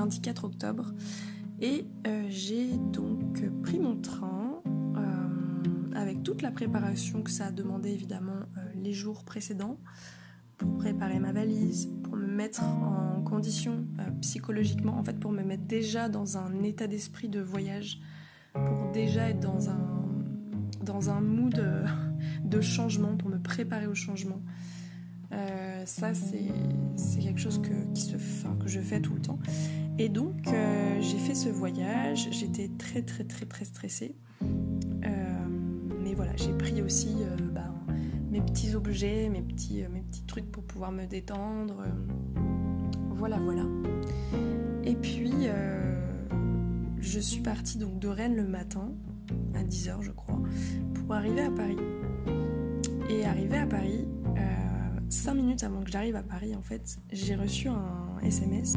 lundi 4 octobre. Et j'ai donc pris mon train avec toute la préparation que ça a demandé évidemment les jours précédents pour préparer ma valise, pour me mettre en condition psychologiquement, en fait pour me mettre déjà dans un état d'esprit de voyage, pour déjà être dans un, dans un mood de changement, pour me préparer au changement. Euh, ça, c'est quelque chose que, que je fais tout le temps. Et donc, euh, j'ai fait ce voyage. J'étais très, très, très, très stressée. Euh, mais voilà, j'ai pris aussi bah, mes petits objets, mes petits, mes petits trucs pour pouvoir me détendre. voilà, voilà. Et puis, je suis partie donc de Rennes le matin, à 10h, je crois, pour arriver à Paris. Et arrivé à Paris, cinq minutes avant que j'arrive à Paris, en fait, j'ai reçu un SMS.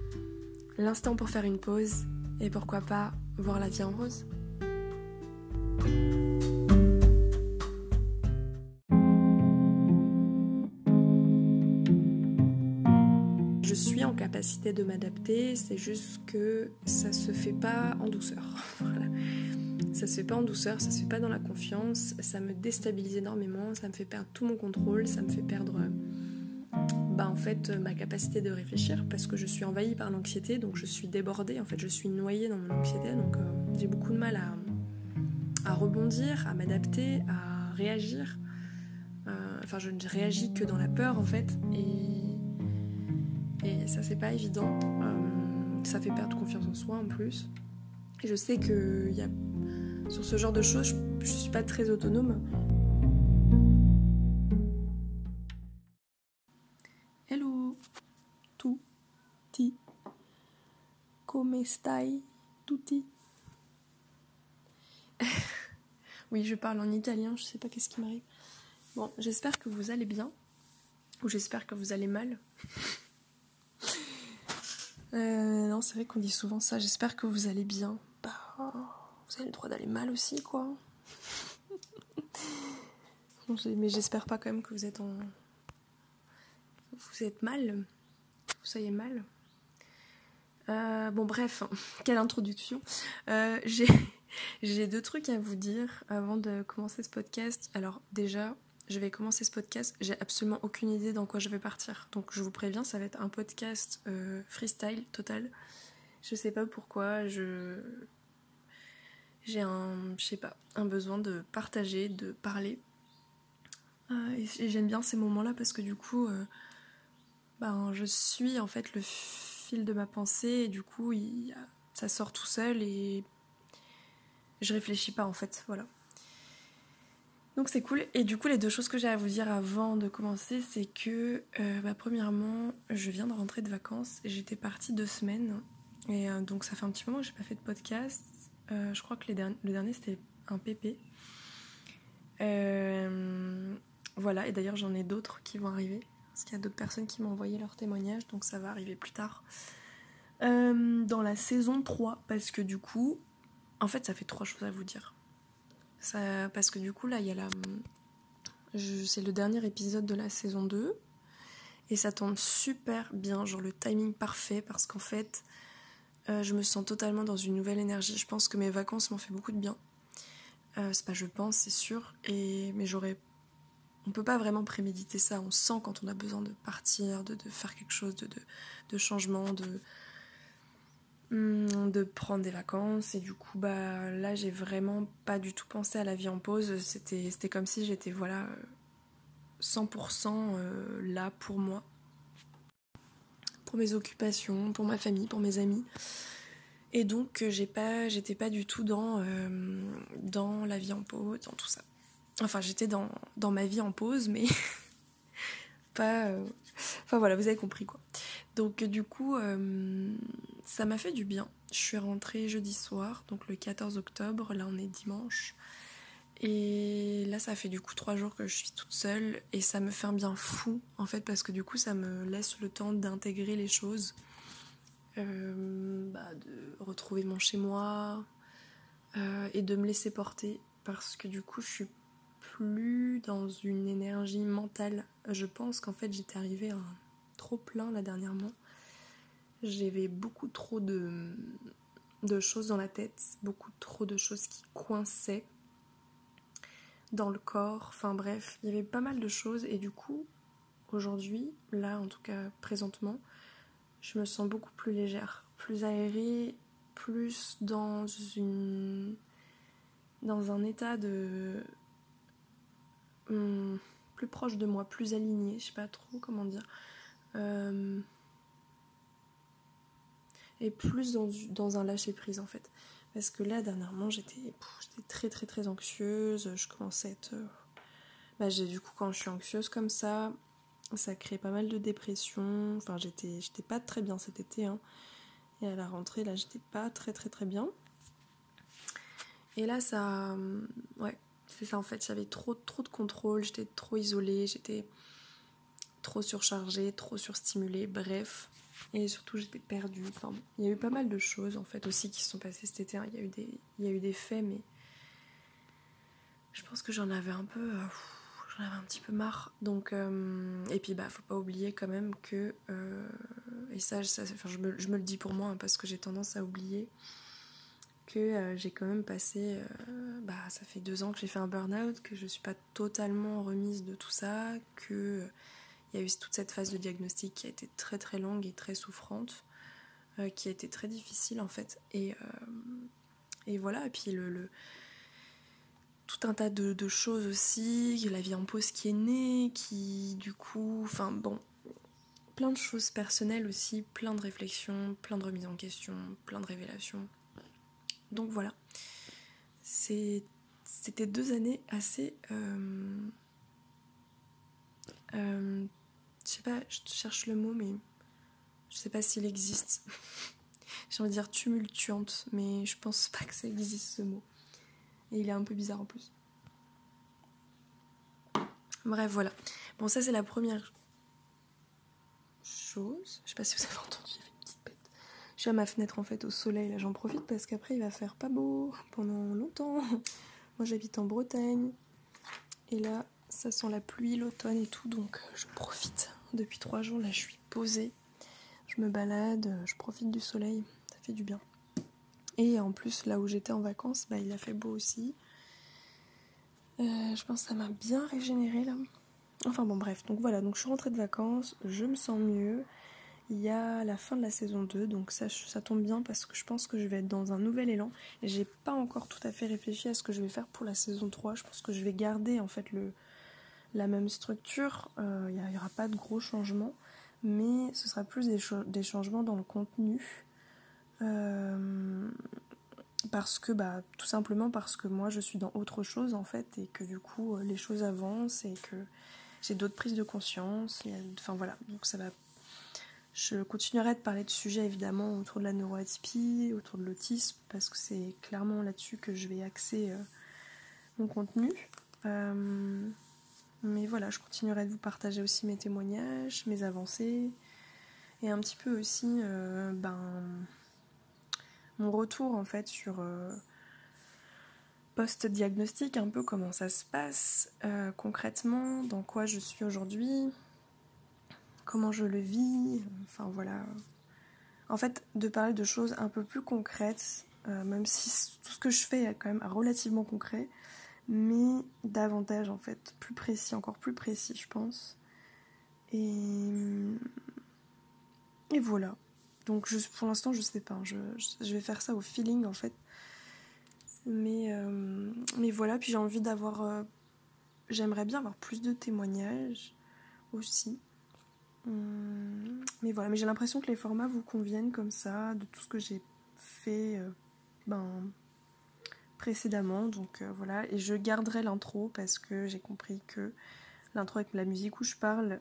L'instant pour faire une pause et pourquoi pas voir la vie en rose. capacité de m'adapter, c'est juste que ça se fait pas en douceur. Ça se fait pas en douceur, ça se fait pas dans la confiance, ça me déstabilise énormément, ça me fait perdre tout mon contrôle, ça me fait perdre en fait ma capacité de réfléchir parce que je suis envahie par l'anxiété, donc je suis débordée, en fait je suis noyée dans mon anxiété, donc euh, j'ai beaucoup de mal à, rebondir, à m'adapter, à réagir. Euh, enfin je ne réagis que dans la peur en fait et ça, c'est pas évident. Euh, ça fait perdre confiance en soi en plus. Et je sais que sur ce genre de choses, je suis pas très autonome. Come stai tutti? oui, je parle en italien, je sais pas qu'est-ce qui m'arrive. Bon, j'espère que vous allez bien. Ou j'espère que vous allez mal. Euh, non, c'est vrai qu'on dit souvent ça. J'espère que vous allez bien. Bah, vous avez le droit d'aller mal aussi, quoi. Mais j'espère pas quand même que vous êtes en. Vous êtes mal. Vous soyez mal. Euh, bon, bref, quelle introduction. Euh, J'ai deux trucs à vous dire avant de commencer ce podcast. Alors, déjà, je vais commencer ce podcast. J'ai absolument aucune idée dans quoi je vais partir. Donc je vous préviens, ça va être un podcast euh, freestyle total. Je sais pas pourquoi, je j'ai un je sais pas, un besoin de partager, de parler. Et j'aime bien ces moments-là parce que du coup ben je suis en fait le de ma pensée et du coup ça sort tout seul et je réfléchis pas en fait, voilà. Donc c'est cool. Et du coup, les deux choses que j'ai à vous dire avant de commencer, c'est que, euh, bah, premièrement, je viens de rentrer de vacances. J'étais partie deux semaines. Et euh, donc ça fait un petit moment que j'ai pas fait de podcast. Euh, je crois que le dernier c'était un PP. voilà, et d'ailleurs j'en ai d'autres qui vont arriver. Parce qu'il y a d'autres personnes qui m'ont envoyé leur témoignage, donc ça va arriver plus tard. dans la saison 3, parce que du coup, en fait ça fait trois choses à vous dire parce que du coup, là, il y a la. C'est le dernier épisode de la saison 2. Et ça tombe super bien, genre le timing parfait, parce qu'en fait, euh, je me sens totalement dans une nouvelle énergie. Je pense que mes vacances m'ont fait beaucoup de bien. Euh, c'est pas je pense, c'est sûr. Et, mais j'aurais. On peut pas vraiment préméditer ça. On sent quand on a besoin de partir, de, faire quelque chose, de, changement, de, Hmm, de prendre des vacances et du coup bah là j'ai vraiment pas du tout pensé à la vie en pause c'était comme si j'étais voilà 100% euh, là pour moi pour mes occupations pour ma famille pour mes amis Et donc j'ai pas, j'étais pas du tout dans, dans la vie en pause, dans tout ça. Enfin j'étais dans, ma vie en pause, mais pas... Enfin voilà, vous avez compris quoi. Donc du coup, ça m'a fait du bien. Je suis rentrée jeudi soir, donc le 14 octobre, là on est dimanche. Et là, ça fait du coup trois jours que je suis toute seule et ça me fait un bien fou en fait parce que du coup, ça me laisse le temps d'intégrer les choses, euh, bah, de retrouver mon chez moi euh, et de me laisser porter parce que du coup, je suis plus dans une énergie mentale. Je pense qu'en fait, j'étais arrivée trop plein là dernièrement. J'avais beaucoup trop de, de choses dans la tête, beaucoup trop de choses qui coinçaient dans le corps, enfin bref, il y avait pas mal de choses et du coup, aujourd'hui, là en tout cas présentement, je me sens beaucoup plus légère, plus aérée, plus dans une dans un état de hmm, plus proche de moi, plus aligné, je sais pas trop comment dire. Euh, et plus dans, un lâcher prise en fait. Parce que là, dernièrement, j'étais très très très anxieuse. Je commençais à être. Euh, bah, du coup, quand je suis anxieuse comme ça, ça crée pas mal de dépression. Enfin, j'étais, pas très bien cet été. Hein. Et à la rentrée, là, j'étais pas très très très bien. Et là, ça. Euh, ouais, c'est ça en fait. J'avais trop trop de contrôle. J'étais trop isolée. J'étais trop surchargée, trop surstimulée. Bref. Et surtout, j'étais perdue. Enfin, il y a eu pas mal de choses en fait aussi qui se sont passées cet été. Hein. Il y a eu des, il y a eu des faits, mais je pense que j'en avais un peu, euh, j'en avais un petit peu marre. Donc, euh, et puis bah, faut pas oublier quand même que, euh, et ça, je, me, je, me, le dis pour moi hein, parce que j'ai tendance à oublier que j'ai quand même passé, bah, ça fait deux ans que j'ai fait un burn-out, que je suis pas totalement remise de tout ça, que il y a eu toute cette phase de diagnostic qui a été très très longue et très souffrante, euh, qui a été très difficile en fait. Et, euh, et voilà, et puis le, tout un tas de, choses aussi, la vie en pause qui est née, qui du coup, enfin bon, plein de choses personnelles aussi, plein de réflexions, plein de remises en question, plein de révélations. Donc voilà, c'était deux années assez euh, je sais pas, je cherche le mot, mais je sais pas s'il existe. J'ai envie de dire tumultuante, mais je pense pas que ça existe ce mot. Et il est un peu bizarre en plus. Bref, voilà. Bon, ça c'est la première chose. Je sais pas si vous avez entendu, il y avait une petite bête. Je à ma fenêtre en fait au soleil, là j'en profite parce qu'après il va faire pas beau pendant longtemps. Moi j'habite en Bretagne. Et là, ça sent la pluie, l'automne et tout, donc je profite. Depuis trois jours, là, je suis posée. Je me balade, je profite du soleil. Ça fait du bien. Et en plus, là où j'étais en vacances, bah, il a fait beau aussi. Euh, je pense que ça m'a bien régénéré là. Enfin bon, bref. Donc voilà, donc je suis rentrée de vacances, je me sens mieux. Il y a la fin de la saison 2, donc ça, ça tombe bien parce que je pense que je vais être dans un nouvel élan. J'ai pas encore tout à fait réfléchi à ce que je vais faire pour la saison 3. Je pense que je vais garder en fait le, la même structure, il euh, n'y aura pas de gros changements, mais ce sera plus des, changements dans le contenu. Euh, parce que, bah, tout simplement parce que moi je suis dans autre chose en fait, et que du coup euh, les choses avancent et que j'ai d'autres prises de conscience. enfin voilà, donc ça va. Je continuerai de parler de sujets évidemment autour de la neuroatypie, autour de l'autisme, parce que c'est clairement là-dessus que je vais axer mon contenu. Mais voilà, je continuerai de vous partager aussi mes témoignages, mes avancées, et un petit peu aussi euh, ben, mon retour en fait sur euh, post-diagnostic, un peu comment ça se passe euh, concrètement, dans quoi je suis aujourd'hui, comment je le vis, enfin voilà. En fait, de parler de choses un peu plus concrètes, même si tout ce que je fais est quand même relativement concret, mais davantage en fait, plus précis, encore plus précis je pense. Et, voilà. Donc pour l'instant je sais pas, je, je, vais faire ça au feeling en fait. Mais, euh, voilà, puis j'ai envie d'avoir... Euh, j'aimerais bien avoir plus de témoignages aussi. Hum, mais voilà, mais j'ai l'impression que les formats vous conviennent comme ça, de tout ce que j'ai fait ben, précédemment. Donc voilà, et je garderai l'intro parce que j'ai compris que l'intro avec la musique où je parle,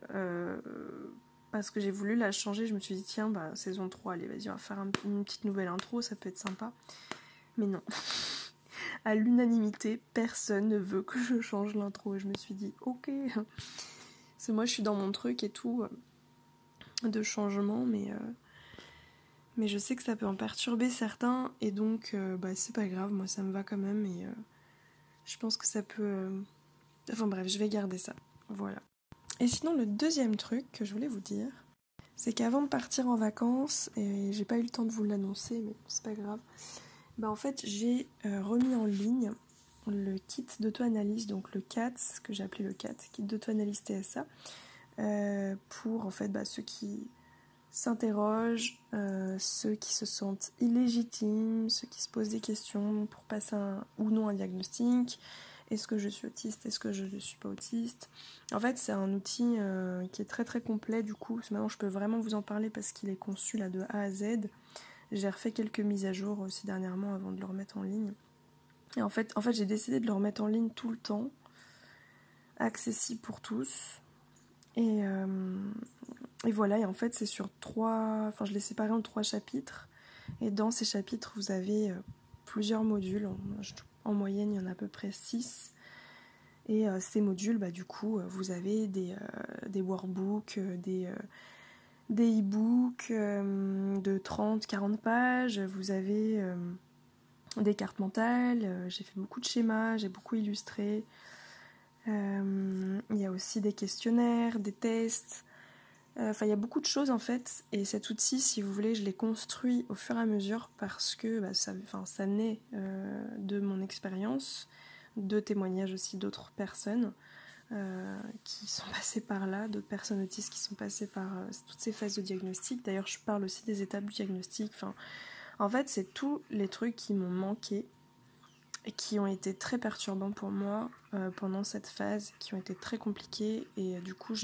parce que j'ai voulu la changer, je me suis dit tiens, bah, saison 3, allez vas-y, on va faire une petite nouvelle intro, ça peut être sympa. Mais non. à l'unanimité, personne ne veut que je change l'intro. Et je me suis dit, ok. C'est moi, je suis dans mon truc et tout euh, de changement, mais, euh, mais je sais que ça peut en perturber certains. Et donc, euh, bah, c'est pas grave, moi ça me va quand même. Et je pense que ça peut. Enfin bref, je vais garder ça. Voilà. Et sinon, le deuxième truc que je voulais vous dire, c'est qu'avant de partir en vacances, et j'ai pas eu le temps de vous l'annoncer, mais c'est pas grave, bah, en fait, j'ai euh, remis en ligne le kit d'auto-analyse, donc le CAT, ce que j'ai appelé le CAT, kit d'auto-analyse TSA, euh, pour en fait bah, ceux qui s'interrogent, euh, ceux qui se sentent illégitimes, ceux qui se posent des questions pour passer ou non un diagnostic. Est-ce que je suis autiste? Est-ce que je ne suis pas autiste? En fait, c'est un outil qui est très très complet du coup. Maintenant, je peux vraiment vous en parler parce qu'il est conçu là de A à Z. J'ai refait quelques mises à jour aussi dernièrement avant de le remettre en ligne. Et en fait, en fait j'ai décidé de le remettre en ligne tout le temps, accessible pour tous. Et, euh, et voilà, et en fait c'est sur trois, enfin je l'ai séparé en trois chapitres. Et dans ces chapitres, vous avez euh, plusieurs modules. En, moyenne, il y en a à peu près six. Et euh, ces modules, bah, du coup, vous avez des, des workbooks, des, des e-books de 30-40 pages, vous avez des cartes mentales, j'ai fait beaucoup de schémas, j'ai beaucoup illustré. Il y a aussi des questionnaires, des tests. Enfin, il y a beaucoup de choses en fait. Et cet outil, si vous voulez, je l'ai construit au fur et à mesure parce que bah, ça, naît de mon expérience, de témoignages aussi d'autres personnes. Euh, qui sont passées par là, d'autres personnes autistes qui sont passées par euh, toutes ces phases de diagnostic. D'ailleurs, je parle aussi des étapes du diagnostic. Enfin, en fait, c'est tous les trucs qui m'ont manqué qui ont été très perturbants pour moi euh, pendant cette phase, qui ont été très compliqués. Et du coup,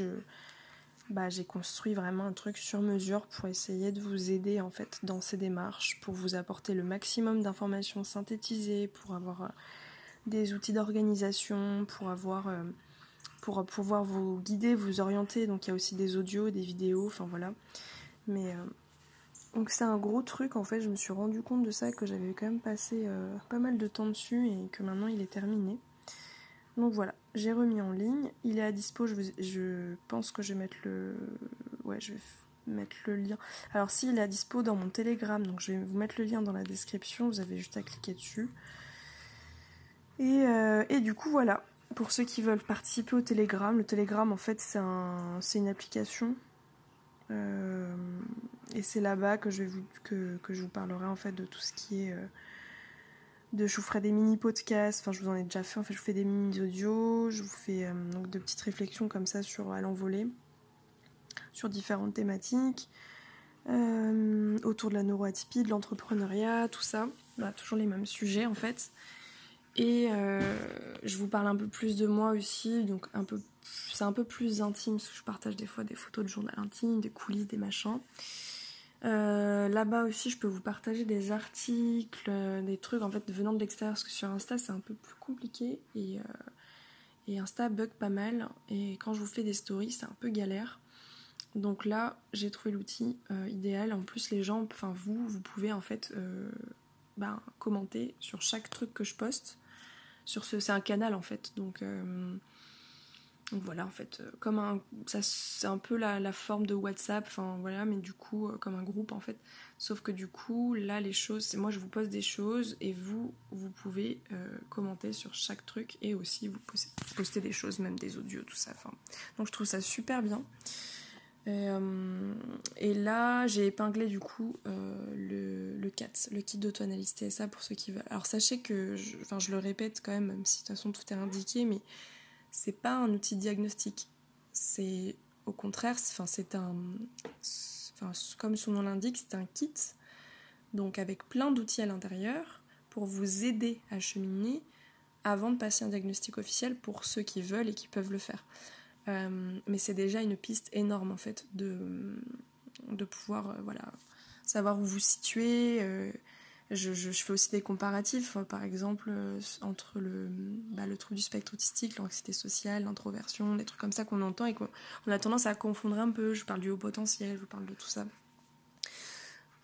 bah, j'ai construit vraiment un truc sur mesure pour essayer de vous aider en fait dans ces démarches, pour vous apporter le maximum d'informations synthétisées, pour avoir des outils d'organisation, pour avoir pour pouvoir vous guider, vous orienter. Donc il y a aussi des audios, des vidéos, enfin voilà. Mais euh, donc c'est un gros truc en fait. Je me suis rendu compte de ça que j'avais quand même passé euh, pas mal de temps dessus et que maintenant il est terminé. Donc voilà, j'ai remis en ligne. Il est à dispo. Je, pense que je vais mettre le, ouais, je vais mettre le lien. Alors s'il est à dispo dans mon Telegram, donc je vais vous mettre le lien dans la description. Vous avez juste à cliquer dessus. Et, euh, du coup voilà, pour ceux qui veulent participer au Telegram, le Telegram en fait c'est un, une application euh, et c'est là-bas que je vous que, je vous parlerai en fait de tout ce qui est euh, de je vous ferai des mini podcasts, enfin je vous en ai déjà fait, en fait je vous fais des mini audios, je vous fais euh, donc de petites réflexions comme ça sur à l'envolée sur différentes thématiques autour de la neuroatypie, de l'entrepreneuriat, tout ça, bah, toujours les mêmes sujets en fait. Et je vous parle un peu plus de moi aussi, donc un peu, c'est un peu plus intime parce que je partage des fois des photos de journal intime, des coulisses, des machins. Euh, là-bas aussi, je peux vous partager des articles, des trucs en fait venant de l'extérieur parce que sur Insta c'est un peu plus compliqué et, euh, et Insta bug pas mal. Et quand je vous fais des stories, c'est un peu galère. Donc là, j'ai trouvé l'outil idéal. En plus, les gens, enfin vous, vous pouvez en fait ben, commenter sur chaque truc que je poste sur ce. C'est un canal en fait. Donc, euh, voilà, en fait, euh, comme un. Ça, c'est un peu la, forme de WhatsApp, enfin voilà, mais du coup, euh, comme un groupe en fait. Sauf que du coup, là, les choses, c'est moi je vous pose des choses et vous, vous pouvez commenter sur chaque truc et aussi vous poster des choses, même des audios, tout ça. Donc je trouve ça super bien. Euh, et là, j'ai épinglé du coup euh, le, le le kit d'auto-analyse TSA pour ceux qui veulent. Alors sachez que, enfin je le répète quand même, même si de toute façon tout est indiqué, mais c'est pas un outil diagnostique. C'est au contraire, c'est un, enfin, comme son nom l'indique, c'est un kit, donc avec plein d'outils à l'intérieur pour vous aider à cheminer avant de passer un diagnostic officiel pour ceux qui veulent et qui peuvent le faire. Euh, mais c'est déjà une piste énorme en fait de, de pouvoir euh, voilà, savoir où vous situez, euh, je, fais aussi des comparatifs, par exemple, entre le, bah, le trouble du spectre autistique, l'anxiété sociale, l'introversion, des trucs comme ça qu'on entend et qu'on a tendance à confondre un peu. Je parle du haut potentiel, je parle de tout ça.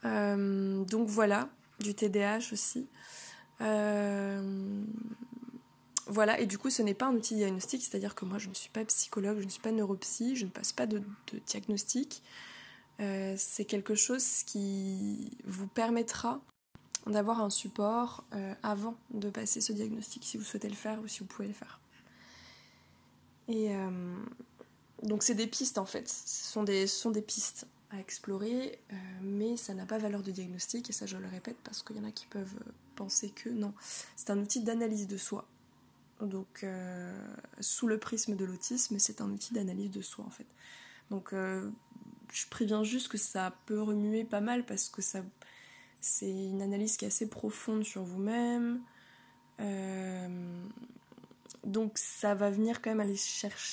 donc voilà, du TDAH aussi. Voilà, et du coup, ce n'est pas un outil diagnostique, c'est-à-dire que moi, je ne suis pas psychologue, je ne suis pas neuropsy, je ne passe pas de, diagnostic. Euh, c'est quelque chose qui vous permettra d'avoir un support euh, avant de passer ce diagnostic, si vous souhaitez le faire ou si vous pouvez le faire. Et euh, donc, c'est des pistes en fait, ce sont des, pistes à explorer, mais ça n'a pas valeur de diagnostic, et ça, je le répète, parce qu'il y en a qui peuvent penser que non. C'est un outil d'analyse de soi donc, euh, sous le prisme de l'autisme, c'est un outil d'analyse de soi en fait. Donc, euh, je préviens juste que ça peut remuer pas mal parce que ça, c'est une analyse qui est assez profonde sur vous-même. Euh, donc, ça va venir quand même aller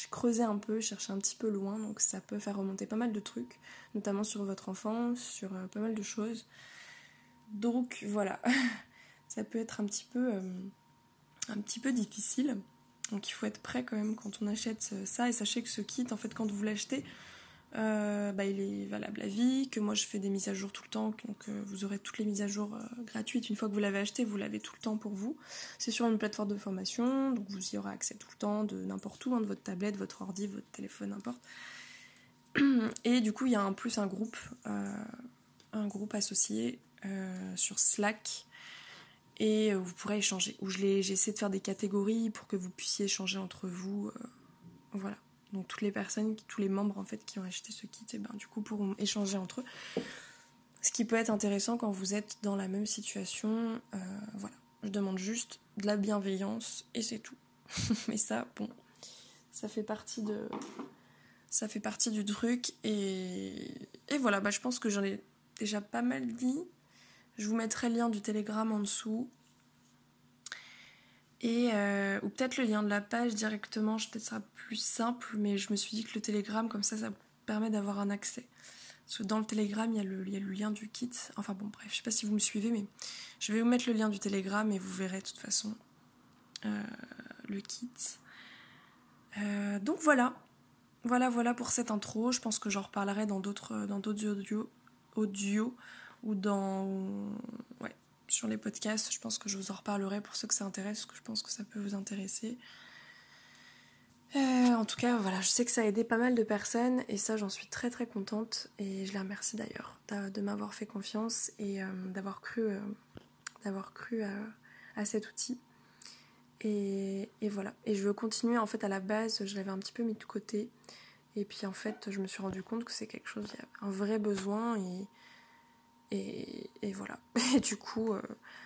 creuser un peu, chercher un petit peu loin. Donc, ça peut faire remonter pas mal de trucs, notamment sur votre enfance, sur pas mal de choses. Donc, voilà. ça peut être un petit peu un petit peu difficile. Donc il faut être prêt quand même quand on achète ça. Et sachez que ce kit, en fait, quand vous l'achetez, euh, bah, il est valable à vie, que moi je fais des mises à jour tout le temps, donc euh, vous aurez toutes les mises à jour euh, gratuites. Une fois que vous l'avez acheté, vous l'avez tout le temps pour vous. C'est sur une plateforme de formation, donc vous y aurez accès tout le temps, de n'importe où, hein, de votre tablette, votre ordi, votre téléphone, n'importe. Et du coup, il y a en plus un groupe, un groupe associé sur Slack et vous pourrez échanger. Où j'ai essayé de faire des catégories pour que vous puissiez échanger entre vous. Voilà. Donc toutes les personnes, tous les membres en fait qui ont acheté ce kit, et eh ben, du coup pourront échanger entre eux. Ce qui peut être intéressant quand vous êtes dans la même situation. Euh, voilà. Je demande juste de la bienveillance et c'est tout. Mais ça, bon, ça fait partie de. Ça fait partie du truc. Et, et voilà, bah, je pense que j'en ai déjà pas mal dit. Je vous mettrai le lien du Telegram en dessous. Et, euh, ou peut-être le lien de la page directement, peut-être sera plus simple, mais je me suis dit que le Telegram, comme ça, ça permet d'avoir un accès. Parce que dans le Telegram, il y, a le, lien du kit. Enfin bon, bref, je sais pas si vous me suivez, mais je vais vous mettre le lien du Telegram et vous verrez de toute façon euh, le kit. Euh, donc voilà, voilà, voilà pour cette intro. Je pense que j'en reparlerai dans d'autres, dans d'autres audios, audio ou dans ouais, sur les podcasts. Je pense que je vous en reparlerai pour ceux que ça intéresse, parce que je pense que ça peut vous intéresser. Euh, en tout cas, voilà, je sais que ça a aidé pas mal de personnes et ça, j'en suis très très contente et je les remercie d'ailleurs de m'avoir fait confiance et euh, d'avoir cru, euh, d'avoir cru à, cet outil. Et, et, voilà. Et je veux continuer. En fait, à la base, je l'avais un petit peu mis de côté. Et puis en fait, je me suis rendu compte que c'est quelque chose, il y a un vrai besoin et, et, voilà. Et du coup, euh,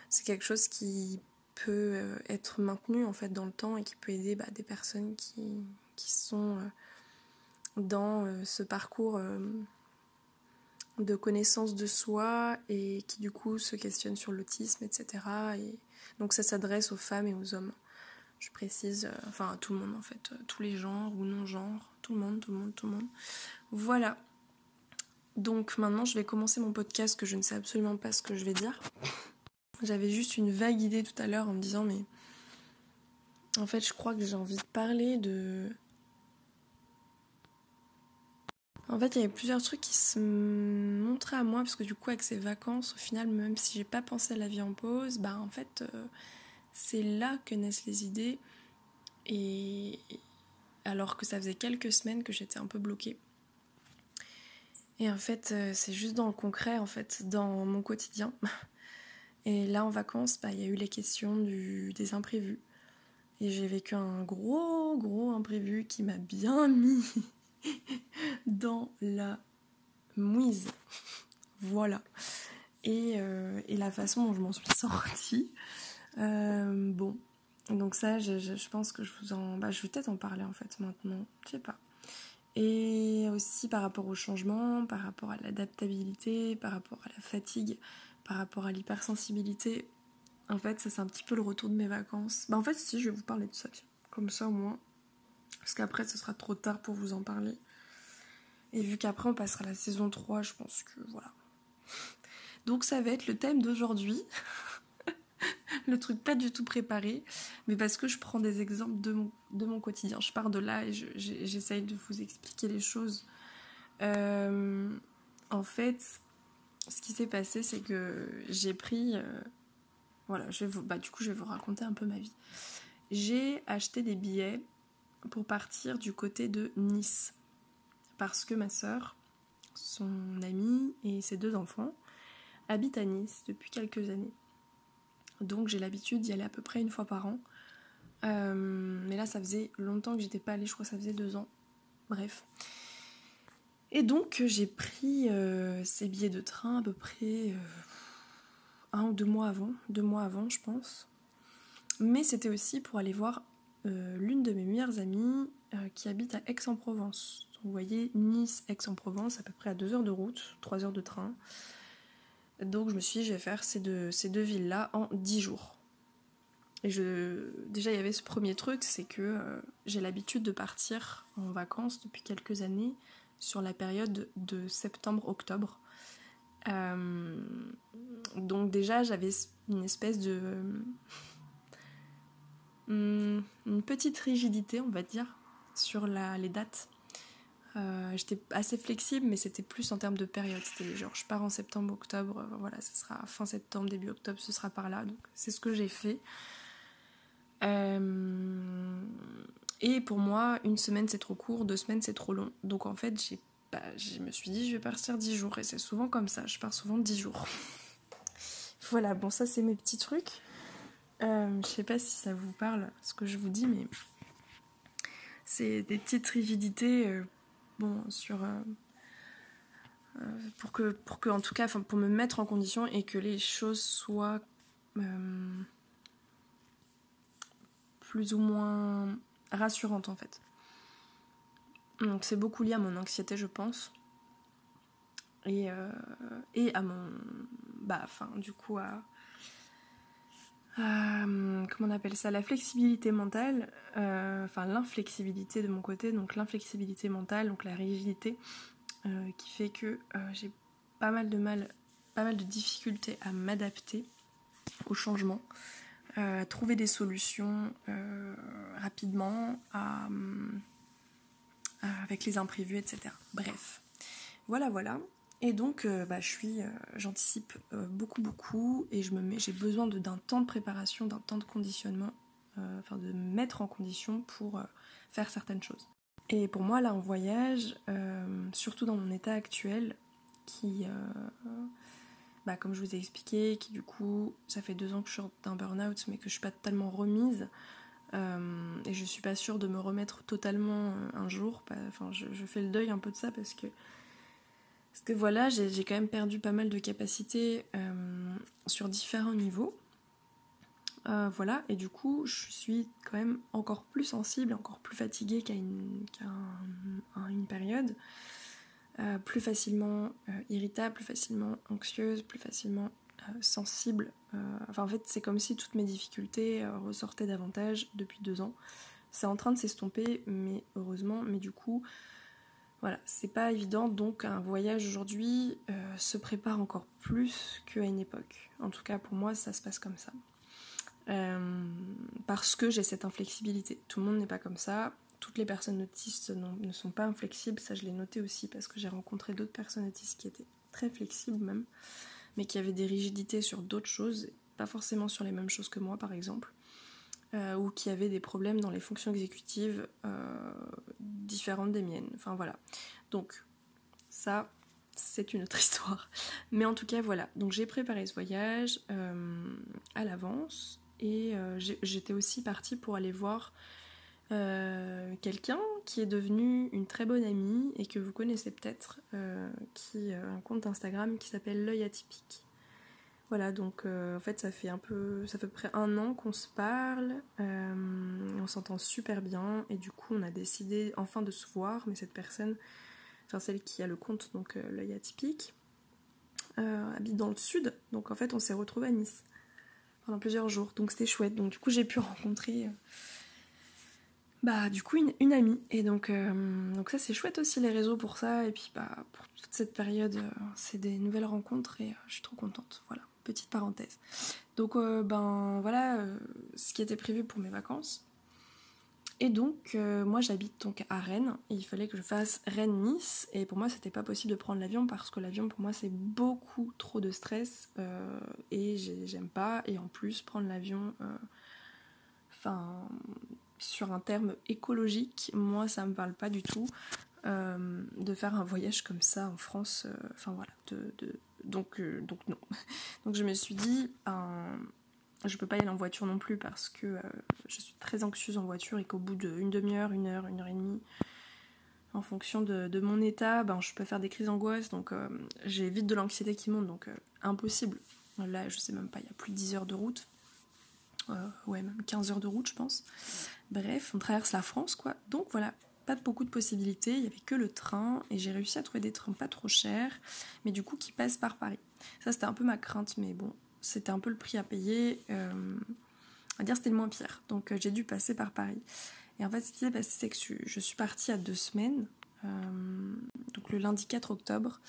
c'est quelque chose qui peut euh, être maintenu en fait dans le temps et qui peut aider bah, des personnes qui, qui sont euh, dans ce parcours de connaissance de soi et qui du coup se questionnent sur l'autisme, etc. Et donc ça s'adresse aux femmes et aux hommes. Je précise, enfin à tout le monde en fait, tous les genres ou non-genres, tout le monde, tout le monde, tout le monde. Voilà. Donc maintenant, je vais commencer mon podcast que je ne sais absolument pas ce que je vais dire. J'avais juste une vague idée tout à l'heure en me disant, mais en fait, je crois que j'ai envie de parler de. En fait, il y avait plusieurs trucs qui se montraient à moi, parce que du coup, avec ces vacances, au final, même si j'ai pas pensé à la vie en pause, bah en fait, euh, c'est là que naissent les idées. Et alors que ça faisait quelques semaines que j'étais un peu bloquée. Et en fait, euh, c'est juste dans le concret, en fait, dans mon quotidien. Et là, en vacances, bah, il y a eu les questions du, des imprévus. Et j'ai vécu un gros, gros imprévu qui m'a bien mis dans la mouise. voilà. Et, euh, et, la façon dont je m'en suis sortie. Euh, bon. Donc ça, je, je, pense que je vous en... Bah, je vais peut-être en parler, en fait, maintenant. Je sais pas. Et aussi par rapport au changement, par rapport à l'adaptabilité, par rapport à la fatigue, par rapport à l'hypersensibilité. En fait, ça c'est un petit peu le retour de mes vacances. Bah en fait, si, je vais vous parler de ça, comme ça au moins. Parce qu'après, ce sera trop tard pour vous en parler. Et vu qu'après, on passera à la saison 3, je pense que voilà. Donc ça va être le thème d'aujourd'hui. le truc pas du tout préparé, mais parce que je prends des exemples de mon, quotidien. Je pars de là et j'essaye de vous expliquer les choses. Euh, en fait, ce qui s'est passé, c'est que j'ai pris... Euh, voilà, je vais bah, du coup, je vais vous raconter un peu ma vie. J'ai acheté des billets pour partir du côté de Nice. Parce que ma soeur, son amie et ses deux enfants habitent à Nice depuis quelques années. Donc j'ai l'habitude d'y aller à peu près une fois par an. Euh, mais là, ça faisait longtemps que j'étais pas allée, je crois que ça faisait deux ans. Bref. Et donc j'ai pris euh, ces billets de train à peu près euh, un ou deux mois avant, deux mois avant, je pense. Mais c'était aussi pour aller voir l'une de mes meilleures amies qui habite à Aix-en-Provence. Vous voyez, Nice, Aix-en-Provence, à peu près à deux heures de route, trois heures de train. Donc je me suis dit, je vais faire ces deux, villes-là en 10 jours. Et je, déjà, il y avait ce premier truc, c'est que euh, j'ai l'habitude de partir en vacances depuis quelques années sur la période de septembre-octobre. Euh, donc déjà, j'avais une espèce de... Hmm, une petite rigidité, on va dire, sur les dates. Euh, j'étais assez flexible, mais c'était plus en termes de période. C'était genre, je pars en septembre, octobre, euh, voilà, ce sera fin septembre, début octobre, ce sera par là. C'est ce que j'ai fait. Euh, et pour moi, une semaine c'est trop court, deux semaines c'est trop long. Donc en fait, j'ai je me suis dit, je vais partir dix jours. Et c'est souvent comme ça, je pars souvent dix jours. voilà, bon, ça c'est mes petits trucs. je sais pas si ça vous parle, ce que je vous dis, mais c'est des petites rigidités bon, sur. Euh, euh, pour que, pour que, en tout cas, pour me mettre en condition et que les choses soient euh, plus ou moins rassurantes en fait. Donc c'est beaucoup lié à mon anxiété, je pense. Et, et à mon. Bah, enfin, du coup, à euh, comment on appelle ça, la flexibilité mentale, euh, enfin l'inflexibilité de mon côté, donc l'inflexibilité mentale, donc la rigidité, euh, qui fait que j'ai pas mal de mal, pas mal de difficultés à m'adapter au changement, à trouver des solutions rapidement, avec les imprévus, etc. Bref, voilà, voilà. Et donc, euh, bah, je suis, euh, j'anticipe euh, beaucoup, beaucoup, et je me mets, j'ai besoin d'un temps de préparation, d'un temps de conditionnement, enfin de me mettre en condition pour faire certaines choses. Et pour moi, là, en voyage, surtout dans mon état actuel, qui, bah, comme je vous ai expliqué, qui du coup, ça fait deux ans que je suis d'un burn-out, mais que je suis pas totalement remise. et je suis pas sûre de me remettre totalement un jour. Enfin, je, je, fais le deuil un peu de ça parce que parce que voilà, j'ai quand même perdu pas mal de capacités euh, sur différents niveaux. Euh, voilà, et du coup, je suis quand même encore plus sensible, encore plus fatiguée qu'à une, une, période. Euh, plus facilement irritable, plus facilement anxieuse, plus facilement sensible. enfin, en fait, c'est comme si toutes mes difficultés ressortaient davantage depuis deux ans. C'est en train de s'estomper, mais heureusement, mais du coup, voilà, c'est pas évident, donc un voyage aujourd'hui euh, se prépare encore plus qu'à une époque. En tout cas, pour moi, ça se passe comme ça. Euh, parce que j'ai cette inflexibilité. Tout le monde n'est pas comme ça. Toutes les personnes autistes ne sont pas inflexibles, ça je l'ai noté aussi parce que j'ai rencontré d'autres personnes autistes qui étaient très flexibles même, mais qui avaient des rigidités sur d'autres choses, pas forcément sur les mêmes choses que moi par exemple. Euh, ou qui avaient des problèmes dans les fonctions exécutives euh, différentes des miennes. Enfin voilà. Donc ça, c'est une autre histoire. Mais en tout cas, voilà. Donc j'ai préparé ce voyage euh, à l'avance et j'étais aussi partie pour aller voir quelqu'un qui est devenu une très bonne amie et que vous connaissez peut-être, qui a un compte Instagram qui s'appelle L'œil atypique. Voilà, donc euh, en fait ça fait un peu, ça fait à peu près un an qu'on se parle, euh, on s'entend super bien et du coup on a décidé enfin de se voir, mais cette personne, enfin celle qui a le compte, donc euh, l'œil atypique, habite dans le sud, donc en fait on s'est retrouvé à Nice pendant plusieurs jours, donc c'était chouette, donc du coup j'ai pu rencontrer bah du coup une, amie et donc donc ça c'est chouette aussi les réseaux pour ça et puis bah pour toute cette période c'est des nouvelles rencontres et je suis trop contente voilà petite parenthèse donc ben voilà ce qui était prévu pour mes vacances et donc, euh, moi j'habite donc à Rennes et il fallait que je fasse Rennes-Nice. Et pour moi, c'était pas possible de prendre l'avion parce que l'avion pour moi c'est beaucoup trop de stress euh, et j'aime pas. Et en plus, prendre l'avion, euh, enfin, sur un terme écologique, moi ça me parle pas du tout. de faire un voyage comme ça en France, enfin voilà, donc, donc non. Donc je me suis dit, je peux pas y aller en voiture non plus parce que euh, je suis très anxieuse en voiture et qu'au bout d'une demi-heure, une heure, une heure et demie, en fonction de, mon état, ben, je peux faire des crises d'angoisse. Donc euh, j'ai vite de l'anxiété qui monte, donc euh, impossible. Là, je sais même pas, il y a plus de 10 heures de route. ouais, même 15 heures de route, je pense. Bref, on traverse la France, quoi. Donc voilà, pas beaucoup de possibilités. Il y avait que le train et j'ai réussi à trouver des trains pas trop chers, mais du coup qui passent par Paris. Ça, c'était un peu ma crainte, mais bon, c'était un peu le prix à payer. Euh, va dire c'était le moins pire. Donc euh, j'ai dû passer par Paris. Et en fait, ce qui s'est passé, c'est que je suis partie à deux semaines, euh, donc le lundi 4 octobre,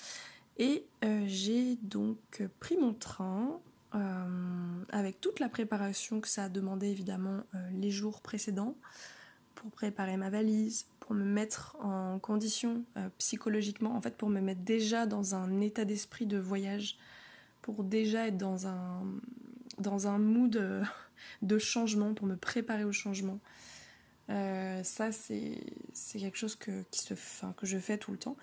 et j'ai donc pris mon train avec toute la préparation que ça a demandé évidemment les jours précédents pour préparer ma valise, pour me mettre en condition psychologiquement, en fait pour me mettre déjà dans un état d'esprit de voyage pour déjà être dans un, dans un mood euh, de changement, pour me préparer au changement. Euh, ça, c'est quelque chose que, qui se, que je fais tout le temps.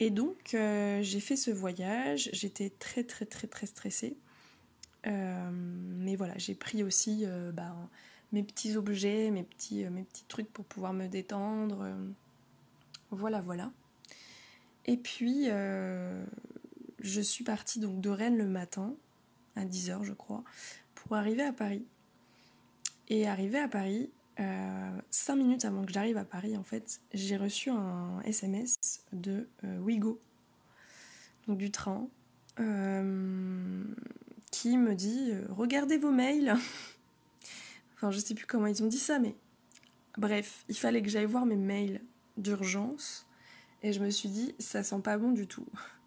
Et donc, euh, j'ai fait ce voyage. J'étais très, très, très, très stressée. mais voilà, j'ai pris aussi bah, mes petits objets, mes petits, mes petits trucs pour pouvoir me détendre. voilà, voilà. Et puis, je suis partie donc de Rennes le matin, à 10h je crois, pour arriver à Paris. Et arrivé à Paris, euh, 5 minutes avant que j'arrive à Paris, en fait, j'ai reçu un SMS de euh, Wigo, donc du train, euh, qui me dit euh, Regardez vos mails. Enfin, je sais plus comment ils ont dit ça, mais bref, il fallait que j'aille voir mes mails d'urgence. Et je me suis dit Ça sent pas bon du tout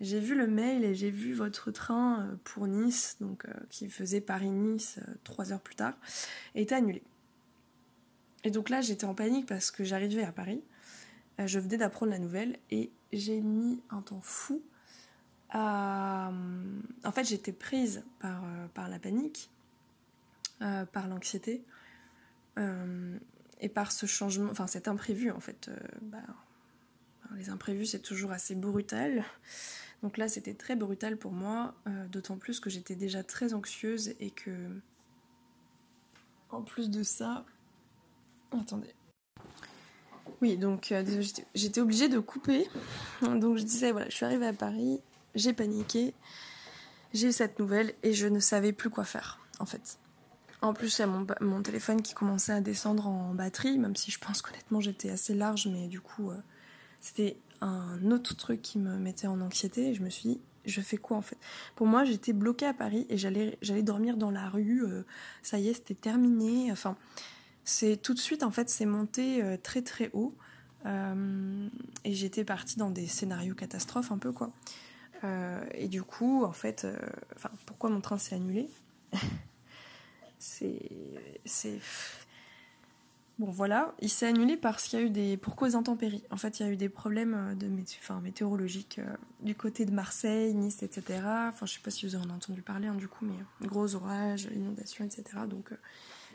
j'ai vu le mail et j'ai vu votre train euh, pour Nice, donc euh, qui faisait Paris-Nice euh, trois heures plus tard, était annulé. Et donc là, j'étais en panique parce que j'arrivais à Paris. je venais d'apprendre la nouvelle et j'ai mis un temps fou. En fait, j'étais prise par la panique, par l'anxiété et par ce changement, enfin cet imprévu en fait. Bah, les imprévus, c'est toujours assez brutal. Donc là, c'était très brutal pour moi, euh, d'autant plus que j'étais déjà très anxieuse et que. En plus de ça. Attendez. Oui, donc euh, j'étais obligée de couper. Donc je disais, voilà, je suis arrivée à Paris, j'ai paniqué, j'ai eu cette nouvelle et je ne savais plus quoi faire, en fait. En plus, il y a mon, téléphone qui commençait à descendre en batterie, même si je pense qu'honnêtement j'étais assez large, mais du coup, euh, c'était un autre truc qui me mettait en anxiété et je me suis dit je fais quoi en fait? Pour moi, j'étais bloquée à Paris et j'allais dormir dans la rue. Euh, ça y est, c'était terminé. Enfin, c'est tout de suite en fait, c'est monté euh, très très haut et j'étais partie dans des scénarios catastrophes un peu quoi. et du coup, en fait, pourquoi mon train s'est annulé? C'est Bon voilà, il s'est annulé parce qu'il y a eu des pour cause d'intempéries. En fait, il y a eu des problèmes euh, de enfin, météorologiques euh, du côté de Marseille, Nice, etc. Enfin, je sais pas si vous en avez entendu parler hein, du coup, mais euh, gros orages, inondations, etc. Donc,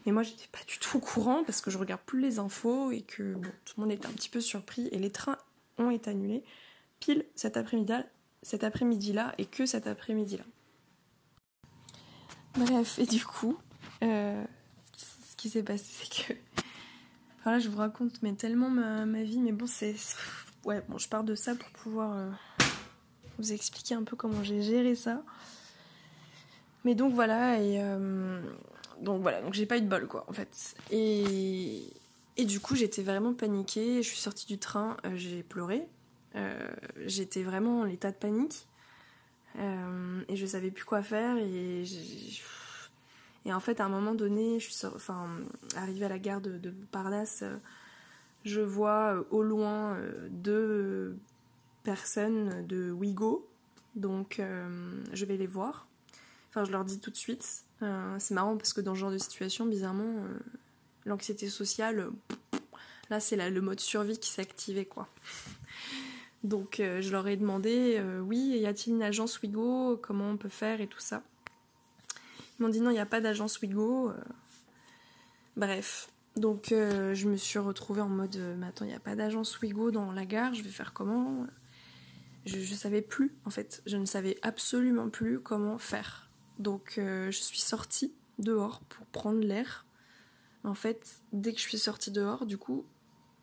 mais moi, j'étais pas du tout au courant parce que je regarde plus les infos et que tout le monde était un petit peu surpris et les trains ont été annulés pile cet après-midi-là et que cet après-midi-là. Bref, et du coup, ce qui s'est passé, c'est que là, je vous raconte mais tellement ma, vie, mais bon, c'est. Ouais, bon, je pars de ça pour pouvoir euh, vous expliquer un peu comment j'ai géré ça. Mais donc voilà, et. Euh, donc voilà, donc j'ai pas eu de bol, quoi, en fait. Et. Et du coup, j'étais vraiment paniquée. Je suis sortie du train, euh, j'ai pleuré. j'étais vraiment en l'état de panique. et je savais plus quoi faire. Et Et en fait, à un moment donné, je suis enfin, arrivée à la gare de, de Parnasse, je vois au loin deux personnes de Wigo. Donc, je vais les voir. Enfin, je leur dis tout de suite. c'est marrant parce que dans ce genre de situation, bizarrement, l'anxiété sociale, là, c'est le mode survie qui activé, quoi. Donc euh, je leur ai demandé, euh, oui, y a-t-il une agence Wigo Comment on peut faire et tout ça? Ils m'ont dit non, il n'y a pas d'agence Wigo. Euh. Bref, donc je me suis retrouvée en mode, mais attends, il n'y a pas d'agence Wigo dans la gare, je vais faire comment? Je, ne savais plus, en fait, je ne savais absolument plus comment faire. Donc je suis sortie dehors pour prendre l'air. En fait, dès que je suis sortie dehors, du coup,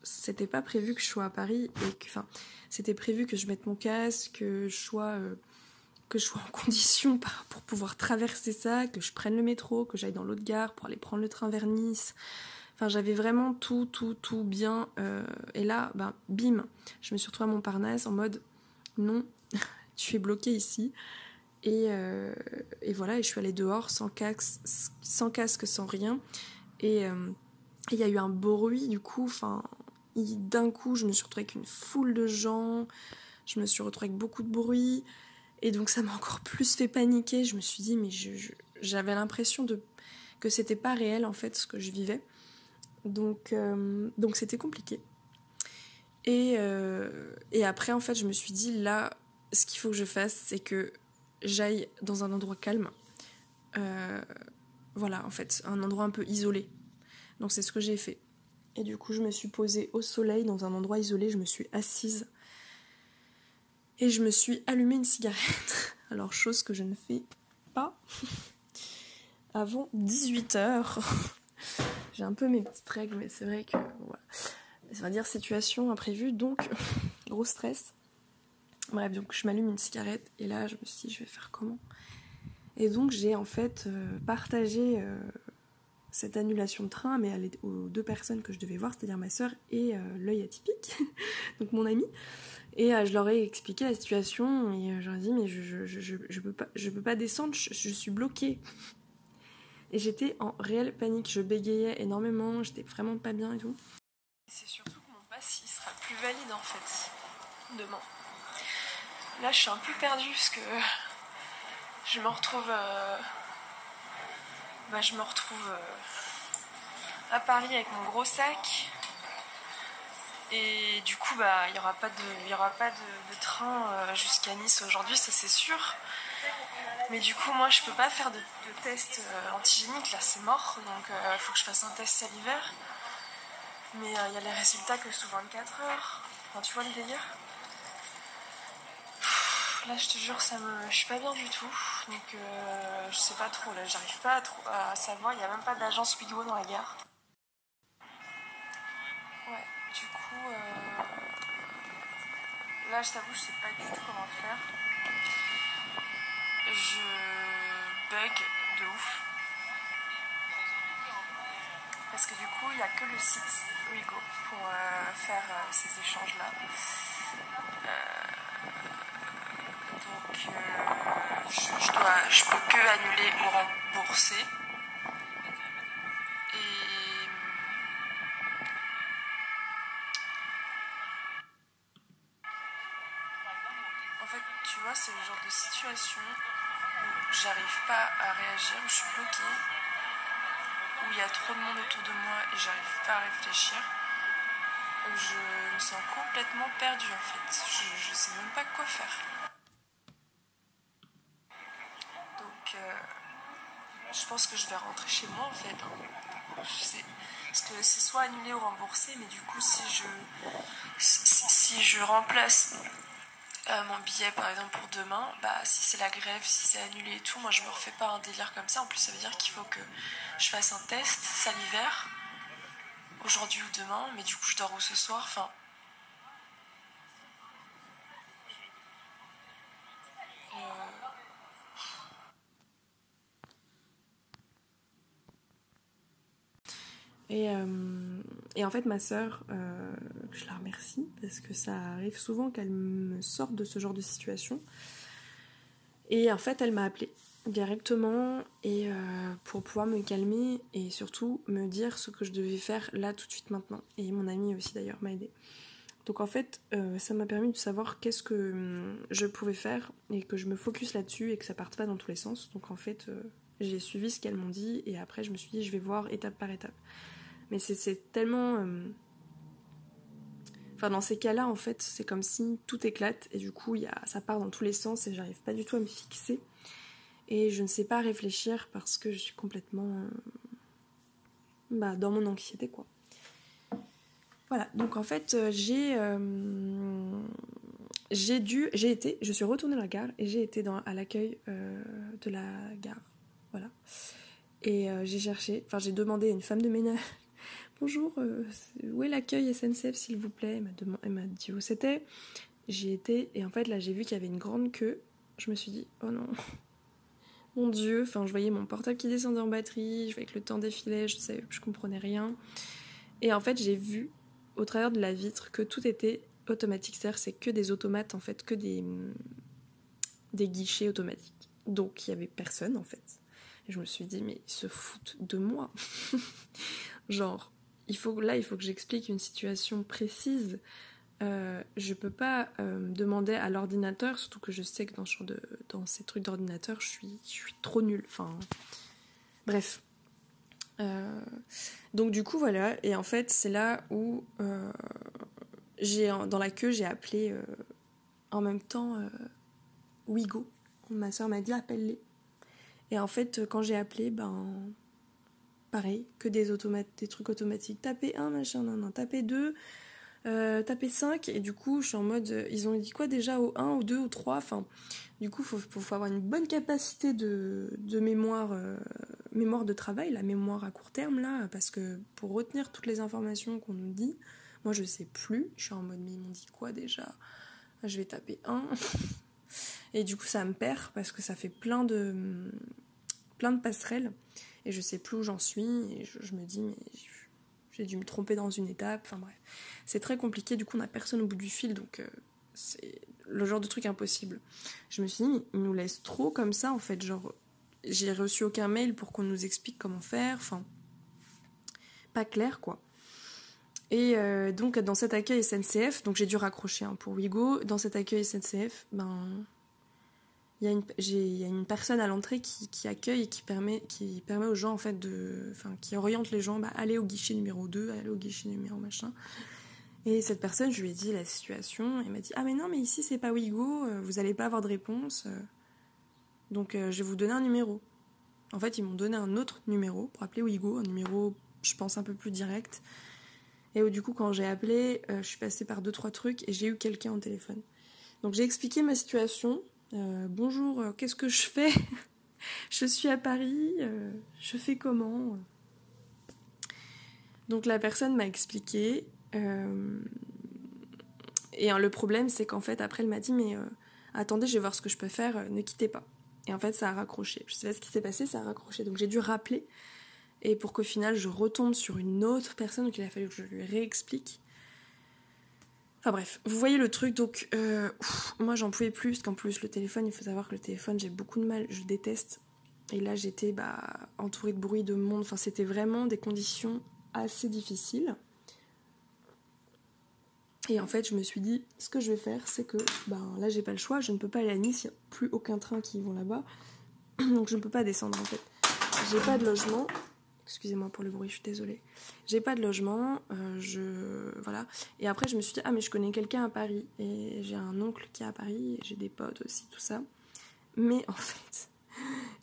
c'était pas prévu que je sois à Paris et que, enfin, c'était prévu que je mette mon casque, que je sois, euh, que je sois en condition pour pouvoir traverser ça, que je prenne le métro, que j'aille dans l'autre gare pour aller prendre le train vers Nice. Enfin, j'avais vraiment tout, tout, tout bien. Euh, et là, ben, bim, je me suis retrouvée à Montparnasse en mode non, tu es bloqué ici. Et, euh, et, voilà, et je suis allée dehors sans casque, sans, casque, sans rien. Et il y a eu un bruit, du coup, enfin, d'un coup, je me suis retrouvée avec une foule de gens, je me suis retrouvée avec beaucoup de bruit, et donc ça m'a encore plus fait paniquer. Je me suis dit, mais j'avais l'impression que c'était pas réel en fait ce que je vivais. Donc euh, donc c'était compliqué. Et, euh, et après en fait je me suis dit là ce qu'il faut que je fasse c'est que j'aille dans un endroit calme. Euh, voilà en fait un endroit un peu isolé. Donc c'est ce que j'ai fait. Et du coup, je me suis posée au soleil dans un endroit isolé, je me suis assise et je me suis allumé une cigarette. Alors, chose que je ne fais pas avant 18h. J'ai un peu mes petites règles, mais c'est vrai que voilà. Ça va dire situation imprévue, donc gros stress. Bref, donc je m'allume une cigarette et là je me suis dit je vais faire comment? Et donc j'ai en fait euh, partagé euh, cette annulation de train, mais aux deux personnes que je devais voir, c'est-à-dire ma soeur et euh, l'œil atypique, donc mon ami. Et euh, je leur ai expliqué la situation et euh, je leur ai dit mais je, je, je, peux, pas, je peux pas descendre, je, suis bloquée. Et j'étais en réelle panique, je bégayais énormément, j'étais vraiment pas bien et tout. C'est surtout que mon pass il sera plus valide en fait, demain. Là je suis un peu perdue parce que je me retrouve... Bah, je me retrouve euh, à Paris avec mon gros sac. Et du coup, bah, il n'y aura pas de, y aura pas de, train euh, jusqu'à Nice aujourd'hui, ça c'est sûr. Mais du coup, moi, je peux pas faire de, test euh, antigénique, là c'est mort, donc il faut que je fasse un test salivaire. Mais il y a les résultats que sous 24 heures. Enfin, tu vois le délire? Là, je te jure, ça me... je suis pas bien du tout. Donc, euh, je sais pas trop. Là, j'arrive pas à, savoir. Il n'y a même pas d'agence Wigo dans la gare. Du coup, euh, là, je t'avoue, je sais pas du tout comment faire. Je bug de ouf. Parce que du coup, il n'y a que le site Wigo pour euh, faire ces échanges-là. Donc euh, je, dois, je peux que annuler ou rembourser. Et en fait, tu vois, c'est le genre de où j'arrive pas à réagir, où je suis bloquée, où il y a trop de monde autour de moi et j'arrive pas à réfléchir. Où je me sens complètement perdue en fait. Je, je sais même pas quoi faire. je pense que je vais rentrer chez moi en fait. Hein. Parce que c'est soit annulé ou remboursé, mais du coup, si je, si, je remplace euh, mon billet par exemple pour demain, bah si c'est la grève, si c'est annulé et tout, moi je me refais pas un délire comme ça. En plus, ça veut dire qu'il faut que je fasse un test salivaire aujourd'hui ou demain, mais du coup, je dors où ce soir. Enfin, Euh, et, en fait, ma sœur, euh, je la remercie parce que ça arrive souvent qu'elle me sorte de ce genre de situation. Et en fait, elle m'a appelée directement et pour pouvoir me calmer et surtout me dire ce que je devais faire là tout de suite maintenant. Et mon ami aussi d'ailleurs m'a aidé. Donc en fait, ça m'a permis de savoir qu'est-ce que hum, je pouvais faire et que je me focus là-dessus et que ça parte pas dans tous les sens. Donc en fait, j'ai suivi ce qu'elles m'ont dit et après je me suis dit je vais voir étape par étape. Mais c'est tellement... Euh, enfin dans ces cas-là en fait c'est comme si tout éclate et du coup y a, ça part dans tous les sens et j'arrive pas du tout à me fixer. Et je ne sais pas réfléchir parce que je suis complètement euh, bah, dans mon anxiété quoi. Voilà, donc en fait euh, j'ai j'ai dû, j'ai été, je suis retournée à la gare et j'ai été dans, à l'accueil de la gare voilà. Et j'ai cherché, enfin j'ai demandé à une femme de ménage Bonjour, euh, où est l'accueil SNCF s'il vous plaît? Elle m'a dit où c'était. J'y étais et en fait là j'ai vu qu'il y avait une grande queue. Je me suis dit oh non, mon dieu, enfin je voyais mon portable qui descendait en batterie, je voyais que le temps défilait, je savais, je comprenais rien. Et en fait j'ai vu au travers de la vitre que tout était automatique, c'est-à-dire c'est que des automates en fait, que des des guichets automatiques. Donc il y avait personne en fait. Je me suis dit, mais ils se foutent de moi. Genre, il faut, là, il faut que j'explique une situation précise. Euh, je peux pas euh, demander à l'ordinateur, surtout que je sais que dans, ces trucs d'ordinateur, je suis, je suis trop nulle. Enfin, bref. Euh, donc du coup voilà, et en fait c'est là où euh, j'ai dans la queue j'ai appelé en même temps Wigo. Ma soeur m'a dit appelle-les. Et en fait, quand j'ai appelé, ben. Pareil, que des, trucs automatiques. Tapez un, machin, non, non. Tapez deux, euh, tapez cinq. Et du coup, je suis en mode. Ils ont dit quoi déjà au 1, au 2, au 3 Enfin, du coup, il faut, avoir une bonne capacité de, mémoire, euh, mémoire de travail, la mémoire à court terme, là. Parce que pour retenir toutes les informations qu'on nous dit, moi, je sais plus. Je suis en mode, mais ils m'ont dit quoi déjà? Je vais taper 1. Et du coup, ça me perd parce que ça fait plein de, plein de passerelles et je sais plus où j'en suis. Et je, me dis, mais j'ai dû me tromper dans une étape. Enfin bref, c'est très compliqué. Du coup, on n'a personne au bout du fil, donc euh, c'est le genre de truc impossible. Je me suis dit, ils nous laissent trop comme ça en fait. Genre, j'ai reçu aucun mail pour qu'on nous explique comment faire. Enfin, pas clair quoi. Et euh, donc dans cet accueil SNCF, donc j'ai dû raccrocher hein, pour Wigo, dans cet accueil SNCF, ben il y, a une, personne à l'entrée qui, accueille et qui permet, qui permet aux gens en fait de, enfin qui oriente les gens, bah, aller au guichet numéro 2, aller au guichet numéro machin. Et cette personne, je lui ai dit la situation, et m'a dit ah mais non mais ici c'est pas Wigo, euh, vous allez pas avoir de réponse, euh. donc je vais vous donner un numéro. En fait ils m'ont donné un autre numéro pour appeler Wigo, un numéro je pense un peu plus direct. Et du coup, quand j'ai appelé, euh, je suis passée par deux, trois trucs et j'ai eu quelqu'un au téléphone. Donc j'ai expliqué ma situation. Euh, bonjour, euh, qu'est-ce que je fais Je suis à Paris, je fais comment Donc la personne m'a expliqué. et le problème, c'est qu'en fait, après, elle m'a dit, mais attendez, je vais voir ce que je peux faire, ne quittez pas. Et en fait, ça a raccroché. Je sais pas ce qui s'est passé, ça a raccroché. Donc j'ai dû rappeler et pour qu'au final je retombe sur une autre personne, donc il a fallu que je lui réexplique. Enfin bref, vous voyez le truc, donc euh, moi j'en pouvais plus, parce qu'en plus le téléphone, il faut savoir que le téléphone j'ai beaucoup de mal, je déteste. Et là j'étais bah, entourée de bruit, de monde, enfin c'était vraiment des conditions assez difficiles. Et en fait je me suis dit, ce que je vais faire, c'est que ben, là j'ai pas le choix, je ne peux pas aller à Nice, il n'y a plus aucun train qui vont là-bas, donc je ne peux pas descendre en fait. J'ai pas de logement, Excusez-moi pour le bruit, je suis désolée. J'ai pas de logement, euh, je voilà. Et après je me suis dit ah mais je connais quelqu'un à Paris et j'ai un oncle qui est à Paris, j'ai des potes aussi tout ça. Mais en fait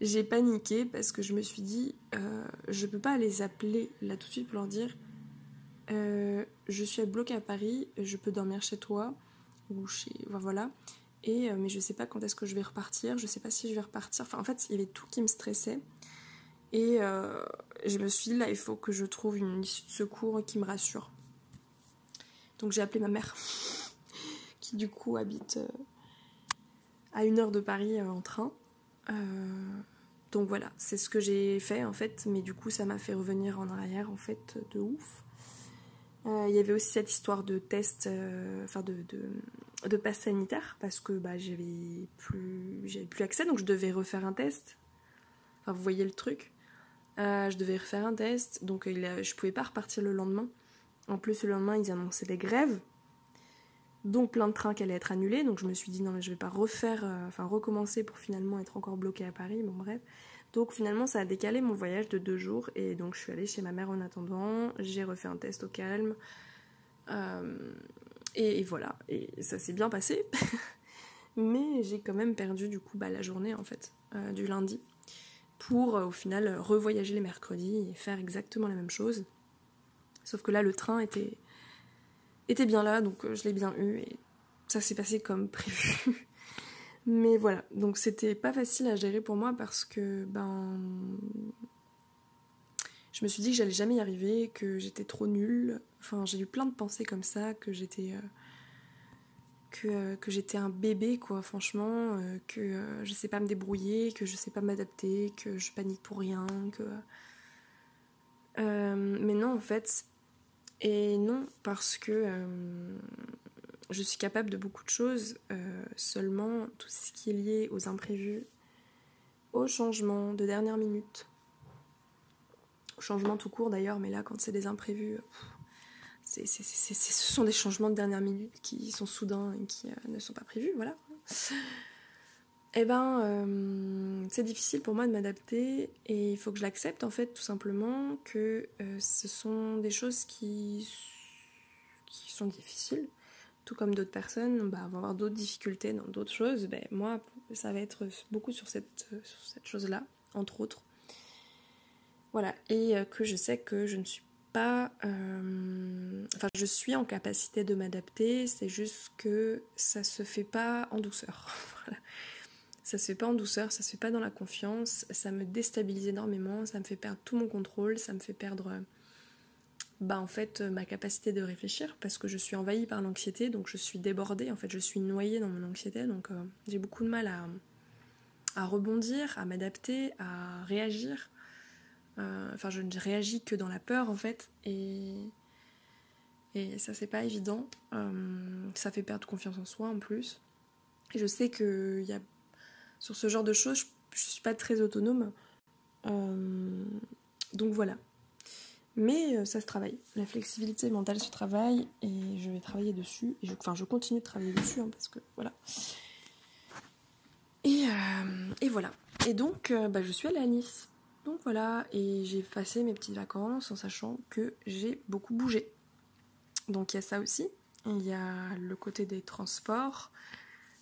j'ai paniqué parce que je me suis dit euh, je peux pas les appeler là tout de suite pour leur dire euh, je suis bloquée à Paris, je peux dormir chez toi ou chez voilà. Et mais je sais pas quand est-ce que je vais repartir, je sais pas si je vais repartir. Enfin en fait il y avait tout qui me stressait. Et euh, je me suis dit, là, il faut que je trouve une issue de secours qui me rassure. Donc j'ai appelé ma mère, qui du coup habite euh, à une heure de Paris euh, en train. donc voilà, c'est ce que j'ai fait en fait, mais du coup ça m'a fait revenir en arrière en fait de ouf. Il y avait aussi cette histoire de test, enfin de, de, passe sanitaire, parce que bah, j'avais plus, plus accès, donc je devais refaire un test Enfin, vous voyez le truc. Je devais refaire un test, donc il je pouvais pas repartir le lendemain. En plus, le lendemain, ils annonçaient des grèves. Donc plein de trains qui allaient être annulés. Donc je me suis dit non mais je vais pas refaire, enfin recommencer pour finalement être encore bloqué à Paris. Bon bref. Donc finalement, ça a décalé mon voyage de deux jours et donc je suis allée chez ma mère en attendant. J'ai refait un test au calme. Euh, et, voilà, et ça s'est bien passé. Mais j'ai quand même perdu du coup bah, la journée en fait, euh, du lundi, pour euh, au final revoyager les mercredis et faire exactement la même chose. Sauf que là, le train était, était bien là, donc je l'ai bien eu et ça s'est passé comme prévu. Mais voilà, donc c'était pas facile à gérer pour moi parce que ben je me suis dit que j'allais jamais y arriver, que j'étais trop nulle. Enfin, j'ai eu plein de pensées comme ça, que j'étais euh, que, euh, que j'étais un bébé quoi, franchement, euh, que je sais pas me débrouiller, que je sais pas m'adapter, que je panique pour rien, que mais non en fait. Et non parce que je suis capable de beaucoup de choses, euh, seulement tout ce qui est lié aux imprévus, aux changements de dernière minute, changements tout court d'ailleurs, mais là quand c'est des imprévus, ce sont des changements de dernière minute qui sont soudains et qui euh, ne sont pas prévus, voilà. Eh ben, euh, c'est difficile pour moi de m'adapter et il faut que je l'accepte en fait tout simplement que ce sont des choses qui, sont difficiles tout comme d'autres personnes bah, vont avoir d'autres difficultés dans d'autres choses, ben, moi, ça va être beaucoup sur cette, cette chose-là, entre autres. Voilà, et euh, que je sais que je ne suis pas... Euh, je suis en capacité de m'adapter, c'est juste que ça se fait pas en douceur. voilà. Ça se fait pas en douceur, ça se fait pas dans la confiance, ça me déstabilise énormément, ça me fait perdre tout mon contrôle, ça me fait perdre bah en fait ma capacité de réfléchir parce que je suis envahie par l'anxiété donc je suis débordée en fait je suis noyée dans mon anxiété donc euh, j'ai beaucoup de mal à, à rebondir à m'adapter à réagir euh, enfin je ne réagis que dans la peur en fait et et ça c'est pas évident euh, ça fait perdre confiance en soi en plus et je sais que y a sur ce genre de choses je, je suis pas très autonome donc voilà mais euh, ça se travaille. La flexibilité mentale se travaille et je vais travailler dessus. Et enfin, je continue de travailler dessus hein, parce que voilà. Et, euh, et voilà. Et donc, euh, bah, je suis allée à Nice. Donc voilà. Et j'ai passé mes petites vacances en sachant que j'ai beaucoup bougé. Donc il y a ça aussi. Il y a le côté des transports,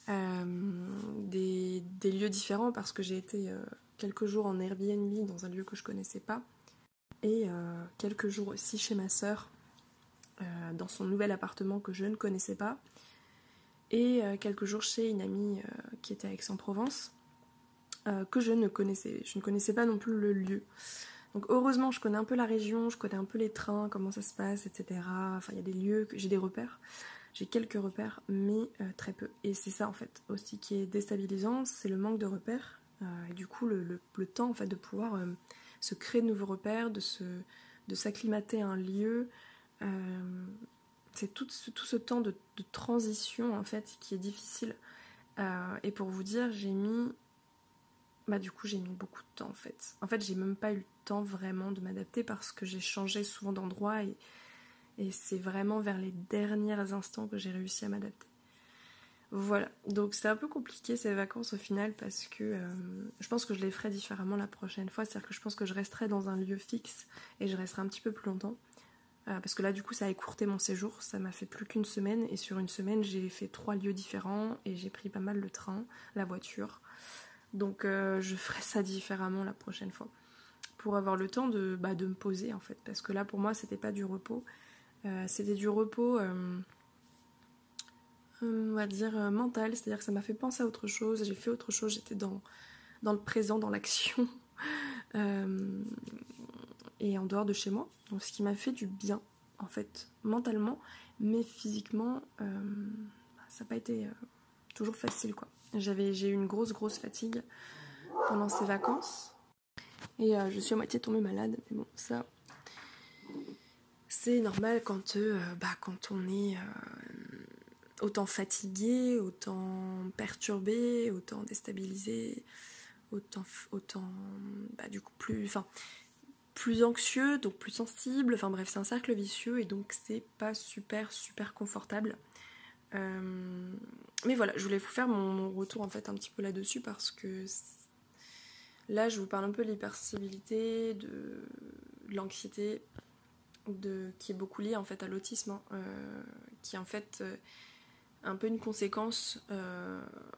des, des, lieux différents parce que j'ai été quelques jours en Airbnb dans un lieu que je connaissais pas et euh, quelques jours aussi chez ma sœur euh, dans son nouvel appartement que je ne connaissais pas et euh, quelques jours chez une amie qui était à Aix-en-Provence que je ne connaissais je ne connaissais pas non plus le lieu donc heureusement je connais un peu la région je connais un peu les trains comment ça se passe etc enfin il y a des lieux j'ai des repères j'ai quelques repères mais très peu et c'est ça en fait aussi qui est déstabilisant c'est le manque de repères et du coup le, le, temps en fait de pouvoir se créer de nouveaux repères, de, se, de s'acclimater à un lieu. Euh, c'est tout ce, tout ce temps de, transition en fait qui est difficile. Euh, et pour vous dire, j'ai mis. Bah, du coup, j'ai mis beaucoup de temps en fait. En fait, j'ai même pas eu le temps vraiment de m'adapter parce que j'ai changé souvent d'endroit et, c'est vraiment vers les derniers instants que j'ai réussi à m'adapter. Voilà, donc c'est un peu compliqué ces vacances au final parce que euh, je pense que je les ferai différemment la prochaine fois. C'est-à-dire que je pense que je resterai dans un lieu fixe et je resterai un petit peu plus longtemps. Euh, parce que là, du coup, ça a écourté mon séjour. Ça m'a fait plus qu'une semaine. Et sur une semaine, j'ai fait trois lieux différents et j'ai pris pas mal le train, la voiture. Donc euh, je ferai ça différemment la prochaine fois. Pour avoir le temps de, bah, de me poser en fait. Parce que là, pour moi, c'était pas du repos. c'était du repos on va dire, euh, mental, c'est-à-dire que ça m'a fait penser à autre chose, j'ai fait autre chose, j'étais dans, dans le présent, dans l'action, euh, et en dehors de chez moi. Donc ce qui m'a fait du bien, en fait, mentalement, mais physiquement, euh, ça n'a pas été toujours facile, quoi. J'avais, j'ai eu une grosse, grosse fatigue pendant ces vacances, et je suis à moitié tombée malade, mais bon, ça... C'est normal quand, bah, quand on est autant fatigué, autant perturbé, autant déstabilisé. autant, autant bah, du coup plus, enfin, plus anxieux, donc plus sensible. Enfin bref, c'est un cercle vicieux et donc c'est pas super super confortable. Euh, mais voilà, je voulais vous faire mon, retour en fait un petit peu là-dessus parce que là je vous parle un peu de l'hypersensibilité, de, l'anxiété, de, qui est beaucoup liée en fait à l'autisme, hein, euh, qui est en fait euh, un peu une conséquence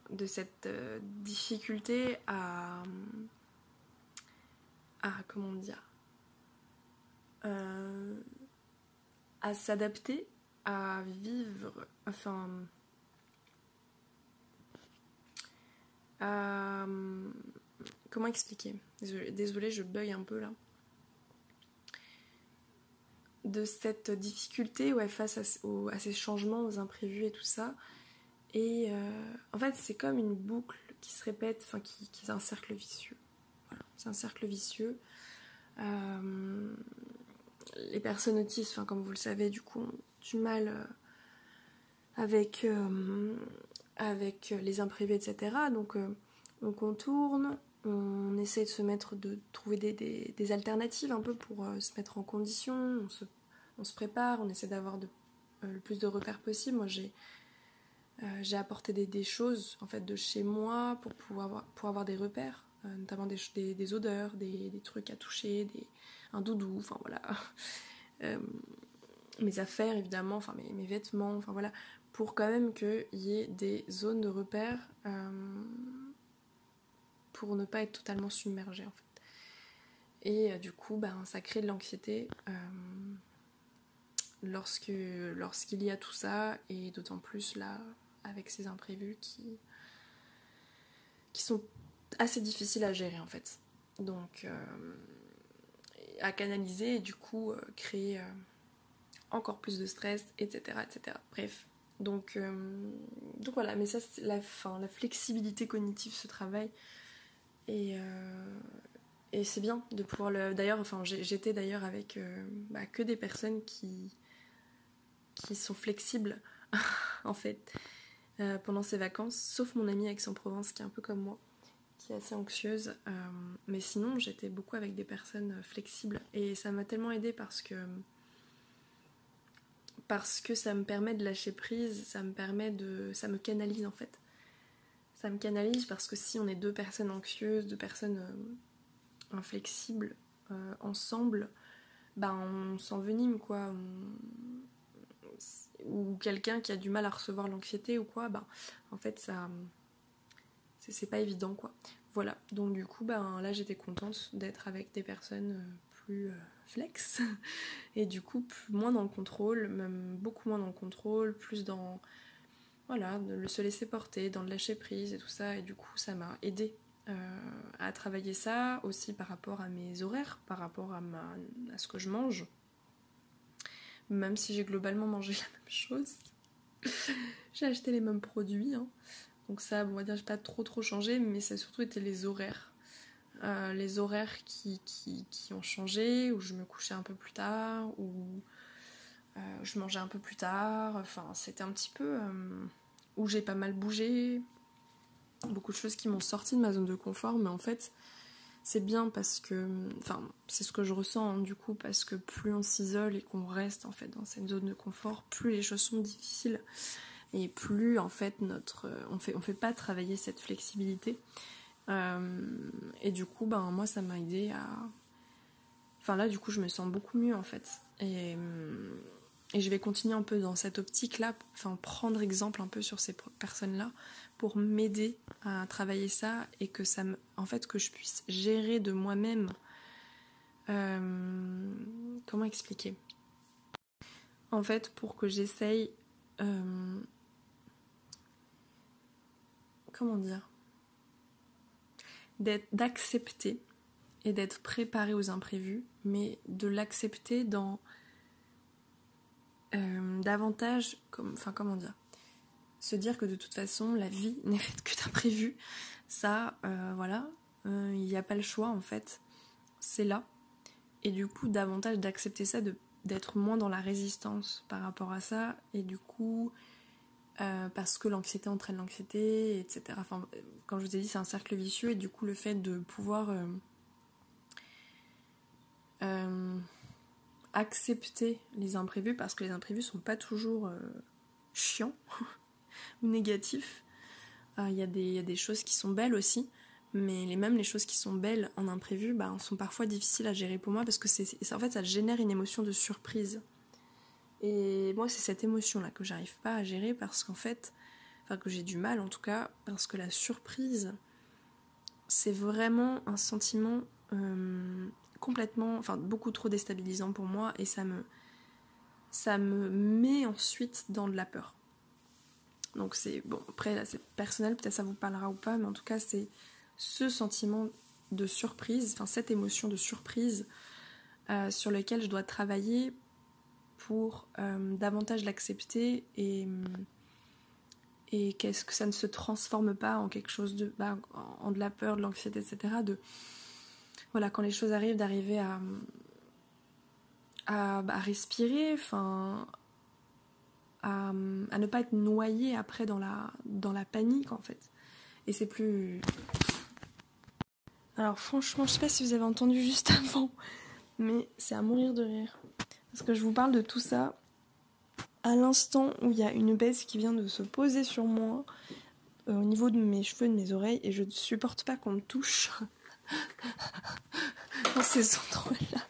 de cette difficulté à, à comment dire à s'adapter à vivre, enfin, comment expliquer? Désolée, je bug un peu là. De cette difficulté ouais, face à, ces changements, aux imprévus et tout ça. Et euh, en fait, c'est comme une boucle qui se répète, enfin, qui, est un cercle vicieux. C'est un cercle vicieux. Euh, les personnes autistes, enfin, comme vous le savez, du coup, du mal euh, avec, euh, avec les imprévus, etc. Donc euh, on contourne, on essaie de se mettre, de trouver des, alternatives un peu pour se mettre en condition, on se, on se prépare, on essaie d'avoir le plus de repères possible. Moi j'ai j'ai apporté des, choses en fait de chez moi pour pouvoir avoir, pour avoir des repères, notamment des, des, odeurs, des, trucs à toucher, des, un doudou, enfin voilà. mes affaires évidemment, enfin mes, vêtements, enfin voilà, pour quand même qu'il y ait des zones de repère euh, pour ne pas être totalement submergé en fait. Et euh, du coup, ben, ça crée de l'anxiété euh, lorsque lorsqu'il y a tout ça, et d'autant plus là avec ces imprévus qui, qui sont assez difficiles à gérer en fait. Donc à canaliser et du coup créer encore plus de stress, etc. etc. Bref. Donc, euh, donc voilà, mais ça c'est la fin, la flexibilité cognitive se travaille. Et, euh, et c'est bien de pouvoir le. D'ailleurs, enfin, j'étais d'ailleurs avec euh, bah, que des personnes qui, qui sont flexibles, en fait, pendant ces vacances, sauf mon amie Aix-en-Provence qui est un peu comme moi, qui est assez anxieuse. mais sinon, j'étais beaucoup avec des personnes flexibles. Et ça m'a tellement aidé parce que parce que ça me permet de lâcher prise, ça me permet de. ça me canalise en fait. Ça me canalise parce que si on est deux personnes anxieuses, deux personnes euh, inflexibles euh, ensemble, ben on s'envenime quoi. Ou quelqu'un qui a du mal à recevoir l'anxiété ou quoi, ben en fait ça. C'est pas évident quoi. Voilà, donc du coup, ben là j'étais contente d'être avec des personnes euh, plus flex et du coup moins dans le contrôle, même beaucoup moins dans le contrôle, plus dans voilà, se laisser porter, dans le lâcher prise et tout ça et du coup ça m'a aidé euh, à travailler ça aussi par rapport à mes horaires, par rapport à ce que je mange. Même si j'ai globalement mangé la même chose. j'ai acheté les mêmes produits. Hein. Donc ça, on va dire, j'ai pas trop trop changé, mais ça a surtout été les horaires. Euh, les horaires qui, ont changé, où je me couchais un peu plus tard, où euh, je mangeais un peu plus tard. Enfin, c'était un petit peu euh, où j'ai pas mal bougé. Beaucoup de choses qui m'ont sorti de ma zone de confort, mais en fait, c'est bien parce que, enfin, c'est ce que je ressens hein, du coup, parce que plus on s'isole et qu'on reste en fait dans cette zone de confort, plus les choses sont difficiles et plus en fait notre, on fait, fait pas travailler cette flexibilité. Euh, et du coup, ben, moi, ça m'a aidé à. Enfin, là, du coup, je me sens beaucoup mieux en fait. Et, euh, et je vais continuer un peu dans cette optique-là, enfin, prendre exemple un peu sur ces personnes-là pour m'aider à travailler ça et que ça me. En fait, que je puisse gérer de moi-même. Euh, comment expliquer? En fait, pour que j'essaye. comment dire? D'accepter et d'être préparé aux imprévus, mais de l'accepter dans euh, davantage, enfin comment dire, se dire que de toute façon la vie n'est faite que d'imprévus, ça, euh, voilà, euh, il n'y a pas le choix en fait, c'est là, et du coup davantage d'accepter ça, d'être moins dans la résistance par rapport à ça, et du coup euh, parce que l'anxiété entraîne l'anxiété, etc. Enfin, comme je vous ai dit, c'est un cercle vicieux et du coup, le fait de pouvoir euh, euh, accepter les imprévus, parce que les imprévus sont pas toujours chiants ou négatifs. Il y, a des choses qui sont belles aussi, mais les, les choses qui sont belles en imprévu bah, sont parfois difficiles à gérer pour moi parce que c'est, en fait, ça génère une émotion de surprise. Et moi, c'est cette émotion-là que j'arrive pas à gérer parce qu'en fait, enfin que j'ai du mal en tout cas, parce que la surprise, c'est vraiment un sentiment euh, complètement, enfin beaucoup trop déstabilisant pour moi et ça me, ça me met ensuite dans de la peur. Donc c'est bon, après là c'est personnel, peut-être ça vous parlera ou pas, mais en tout cas c'est ce sentiment de surprise, enfin cette émotion de surprise euh, sur lequel je dois travailler pour euh, davantage l'accepter et, et qu'est-ce que ça ne se transforme pas en quelque chose de bah, en de la peur, de l'anxiété, etc. De voilà quand les choses arrivent d'arriver à, à, à respirer, enfin à, à, ne pas être noyé après dans la dans la panique en fait. Et c'est plus alors franchement, je sais pas si vous avez entendu juste avant, mais c'est à mourir de rire. Parce que je vous parle de tout ça à l'instant où il y a une baisse qui vient de se poser sur moi euh, au niveau de mes cheveux, de mes oreilles, et je ne supporte pas qu'on me touche dans ces endroits-là.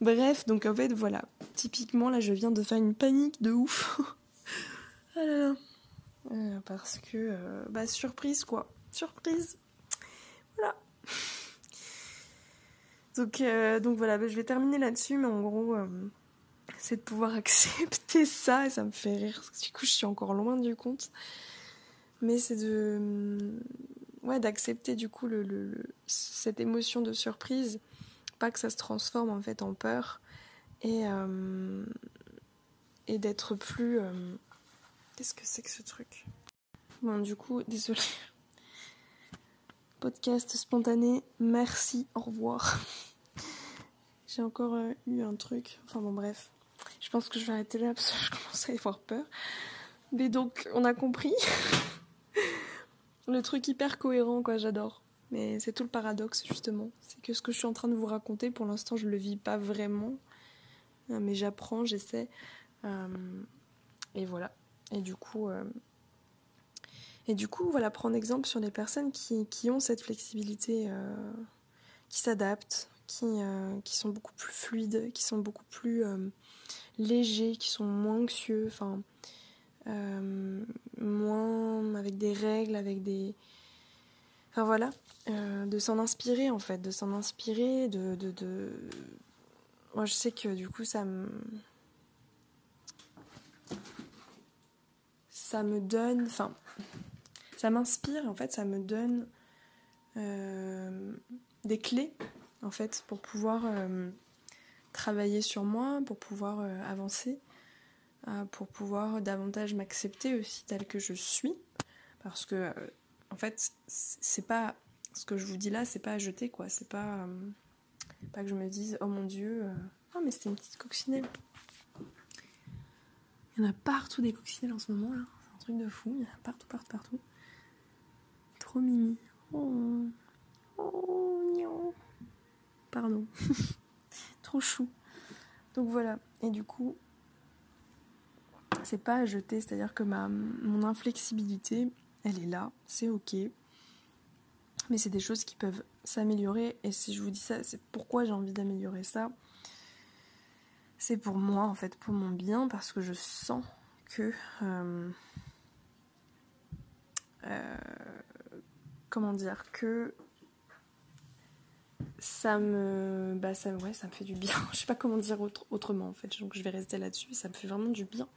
Bref, donc en fait, voilà. Typiquement, là, je viens de faire une panique de ouf. ah là là. Euh, parce que, euh, bah, surprise quoi. Surprise. Voilà. Donc, donc voilà, bah, je vais terminer là-dessus, mais en gros, c'est de pouvoir accepter ça et ça me fait rire parce que du coup je suis encore loin du compte. Mais c'est de ouais d'accepter du coup le, cette émotion de surprise pas que ça se transforme en fait en peur et euh, et d'être plus euh, qu'est-ce que c'est que ce truc? Bon du coup désolé podcast spontané merci au revoir. J'ai encore euh, eu un truc enfin bon bref je pense que je vais arrêter là parce que je commence à y avoir peur. Mais donc, on a compris. le truc hyper cohérent, quoi, j'adore. Mais c'est tout le paradoxe, justement. C'est que ce que je suis en train de vous raconter, pour l'instant, je le vis pas vraiment. Euh, mais j'apprends, j'essaie. Euh, et voilà. Et du coup. Euh, et du coup, voilà, prendre exemple sur les personnes qui, qui ont cette flexibilité, qui s'adaptent, qui, qui sont beaucoup plus fluides, qui sont beaucoup plus légers, qui sont moins anxieux, enfin, euh, moins avec des règles, avec des. Enfin voilà, euh, de s'en inspirer en fait, de s'en inspirer, de, de, Moi je sais que du coup ça me. Ça me donne. Enfin, ça m'inspire en fait, ça me donne euh, des clés en fait pour pouvoir travailler sur moi, pour pouvoir euh, avancer, euh, pour pouvoir davantage m'accepter aussi tel que je suis. Parce que, euh, en fait, c'est pas. Ce que je vous dis là, c'est pas à jeter, quoi. C'est pas. pas que je me dise, oh mon dieu. Oh, mais c'était une petite coccinelle. Il y en a partout des coccinelles en ce moment, là. C'est un truc de fou. Il y en a partout, partout, partout. Trop mimi. Oh. Oh, Pardon. trop chou. Donc voilà. Et du coup, c'est pas à jeter, c'est-à-dire que ma, mon inflexibilité, elle est là, c'est ok. Mais c'est des choses qui peuvent s'améliorer. Et si je vous dis ça, c'est pourquoi j'ai envie d'améliorer ça? C'est pour moi, en fait, pour mon bien, parce que je sens que. Euh, euh, comment dire Que ça me bah ça ouais ça me fait du bien. Je sais pas comment dire autrement en fait. Donc je vais rester là-dessus. Ça me fait vraiment du bien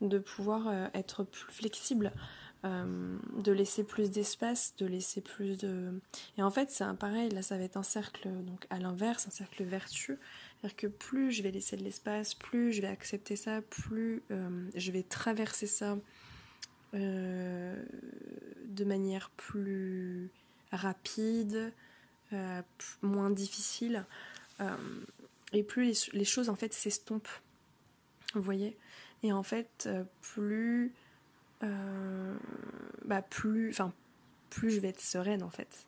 de pouvoir euh, être plus flexible euh, de laisser plus d'espace de laisser plus de et en fait c'est pareil là ça va être un cercle donc à l'inverse un cercle vertueux. C'est-à-dire que plus je vais laisser de l'espace plus je vais accepter ça plus euh, je vais traverser ça de manière plus rapide euh, moins difficile, euh, et plus les, choses en fait s'estompent. Vous voyez? Et en fait, euh, plus bah plus, enfin, plus je vais être sereine en fait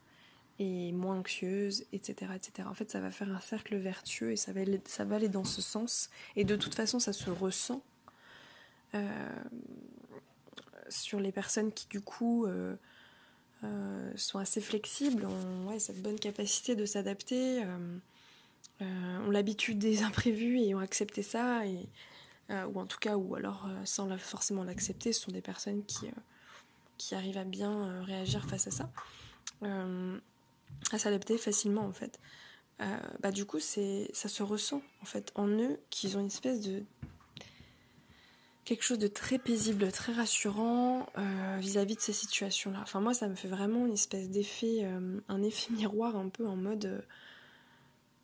et moins anxieuse, etc., etc. En fait, ça va faire un cercle vertueux et ça va, aller, ça va aller dans ce sens. Et de toute façon, ça se ressent sur les personnes qui, du coup, euh, sont assez flexibles, ont cette bonne capacité de s'adapter, ont l'habitude des imprévus et ont accepté ça, ou en tout cas, ou alors sans forcément l'accepter, ce sont des personnes qui, qui arrivent à bien réagir face à ça à s'adapter facilement en fait. Euh, bah du coup ça se ressent en fait en eux qu'ils ont une espèce de quelque chose de très paisible, très rassurant euh, vis-à-vis de ces situations-là. Enfin moi ça me fait vraiment une espèce d'effet, euh, un effet miroir un peu en mode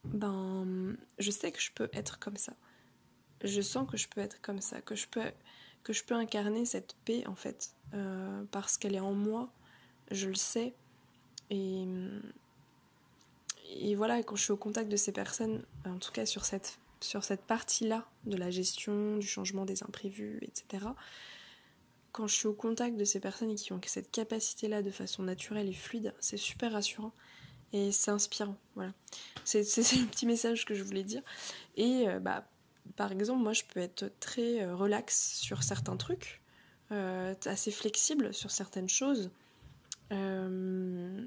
ben je sais que je peux être comme ça. Je sens que je peux être comme ça, que je peux que je peux incarner cette paix en fait parce qu'elle est en moi, je le sais et et voilà, quand je suis au contact de ces personnes, en tout cas sur cette, sur cette partie-là de la gestion, du changement des imprévus, etc., quand je suis au contact de ces personnes qui ont cette capacité-là de façon naturelle et fluide, c'est super rassurant et c'est inspirant. Voilà. C'est, le petit message que je voulais dire. Et euh, bah, par exemple, moi je peux être très euh, relax sur certains trucs, euh, assez flexible sur certaines choses. Euh,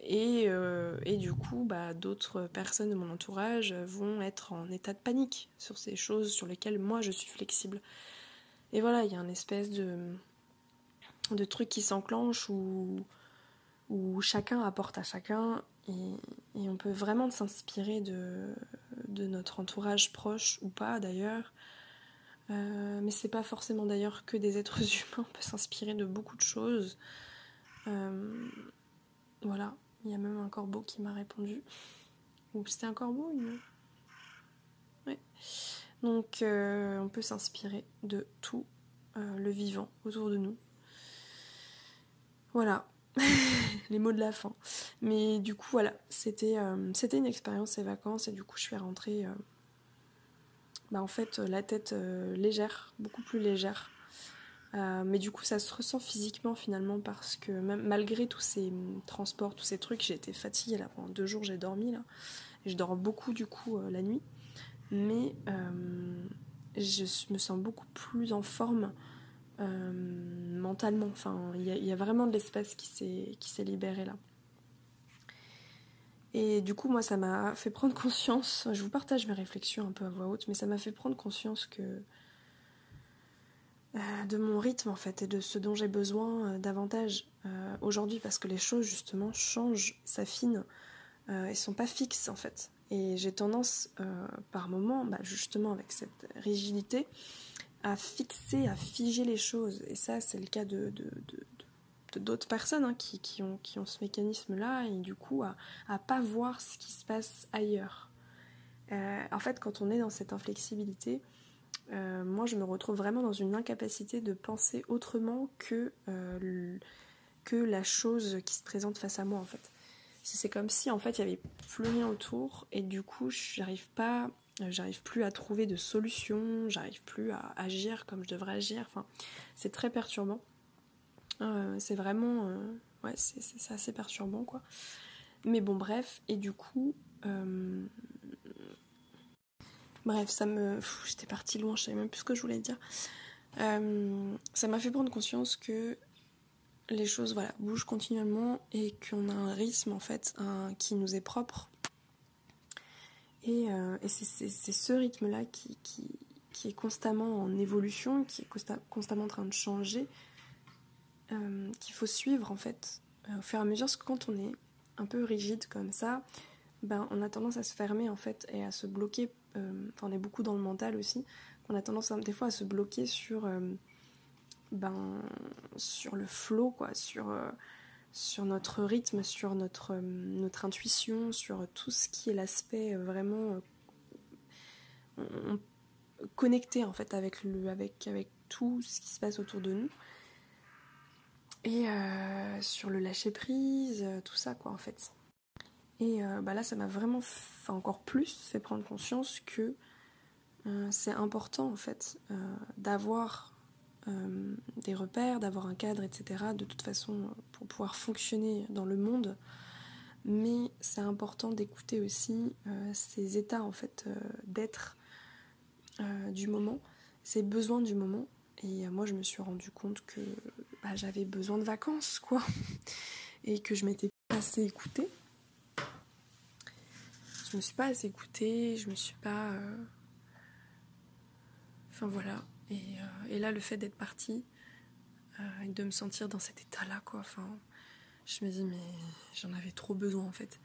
et, euh, et, du coup, bah, d'autres personnes de mon entourage vont être en état de panique sur ces choses sur lesquelles moi je suis flexible. Et voilà, il y a un espèce de, truc qui s'enclenche où, chacun apporte à chacun et, on peut vraiment s'inspirer de, de notre entourage proche ou pas d'ailleurs. Euh, mais c'est pas forcément d'ailleurs que des êtres humains, on peut s'inspirer de beaucoup de choses. Euh, voilà, il y a même un corbeau qui m'a répondu. Ou c'était un corbeau une... Donc euh, on peut s'inspirer de tout euh, le vivant autour de nous. Voilà, les mots de la fin. Mais du coup, voilà, c'était c'était une expérience ces vacances et du coup, je suis rentrée, bah, en fait, la tête légère, beaucoup plus légère. Euh, mais du coup, ça se ressent physiquement finalement parce que malgré tous ces transports, tous ces trucs, j'ai été fatiguée là pendant deux jours, j'ai dormi là. Je dors beaucoup du coup euh, la nuit. Mais euh, je me sens beaucoup plus en forme mentalement. Enfin, il y, y, a vraiment de l'espace qui s'est libéré là. Et du coup, moi, ça m'a fait prendre conscience. Je vous partage mes réflexions un peu à voix haute, mais ça m'a fait prendre conscience que de mon rythme en fait et de ce dont j'ai besoin euh, davantage euh, aujourd'hui parce que les choses justement changent, s'affinent et sont pas fixes en fait. Et j'ai tendance par moments, bah, justement avec cette rigidité, à fixer, à figer les choses. Et ça c'est le cas de, d'autres personnes hein, qui, ont, qui ont ce mécanisme-là et du coup à, à pas voir ce qui se passe ailleurs. en fait, quand on est dans cette inflexibilité, euh, moi je me retrouve vraiment dans une incapacité de penser autrement que, euh, que la chose qui se présente face à moi en fait. C'est comme si en fait il y avait plus rien autour et du coup j'arrive pas, euh, j'arrive plus à trouver de solution, j'arrive plus à agir comme je devrais agir. Enfin, c'est très perturbant. c'est vraiment, ouais, c'est assez perturbant quoi. Mais bon bref et du coup Bref, ça me. J'étais partie loin, je savais même plus ce que je voulais dire. Euh, ça m'a fait prendre conscience que les choses voilà, bougent continuellement et qu'on a un rythme en fait qui nous est propre. Et, euh, c'est ce rythme-là qui, qui, est constamment en évolution, qui est constamment en train de changer, euh, qu'il faut suivre en fait au fur et à mesure. Parce que quand on est un peu rigide comme ça, ben, on a tendance à se fermer en fait et à se bloquer euh, on est beaucoup dans le mental aussi, qu'on a tendance des fois à se bloquer sur, euh, ben, sur le flow, quoi, sur, euh, sur notre rythme, sur notre, notre intuition, sur tout ce qui est l'aspect vraiment connecté en fait avec, le, avec, avec tout ce qui se passe autour de nous. Et sur le lâcher prise, tout ça quoi en fait. Et euh, bah là, ça m'a vraiment encore plus fait prendre conscience que euh, c'est important en fait euh, d'avoir des repères, d'avoir un cadre, etc. De toute façon, pour pouvoir fonctionner dans le monde. Mais c'est important d'écouter aussi ces états en fait d'être du moment, ces besoins du moment. Et moi, je me suis rendu compte que bah, j'avais besoin de vacances, quoi, et que je m'étais assez écoutée. Je me suis pas écoutée, je me suis pas. Enfin voilà. Euh, et, là, le fait d'être partie euh, et de me sentir dans cet état-là, quoi. Enfin, je me dis, mais j'en avais trop besoin en fait.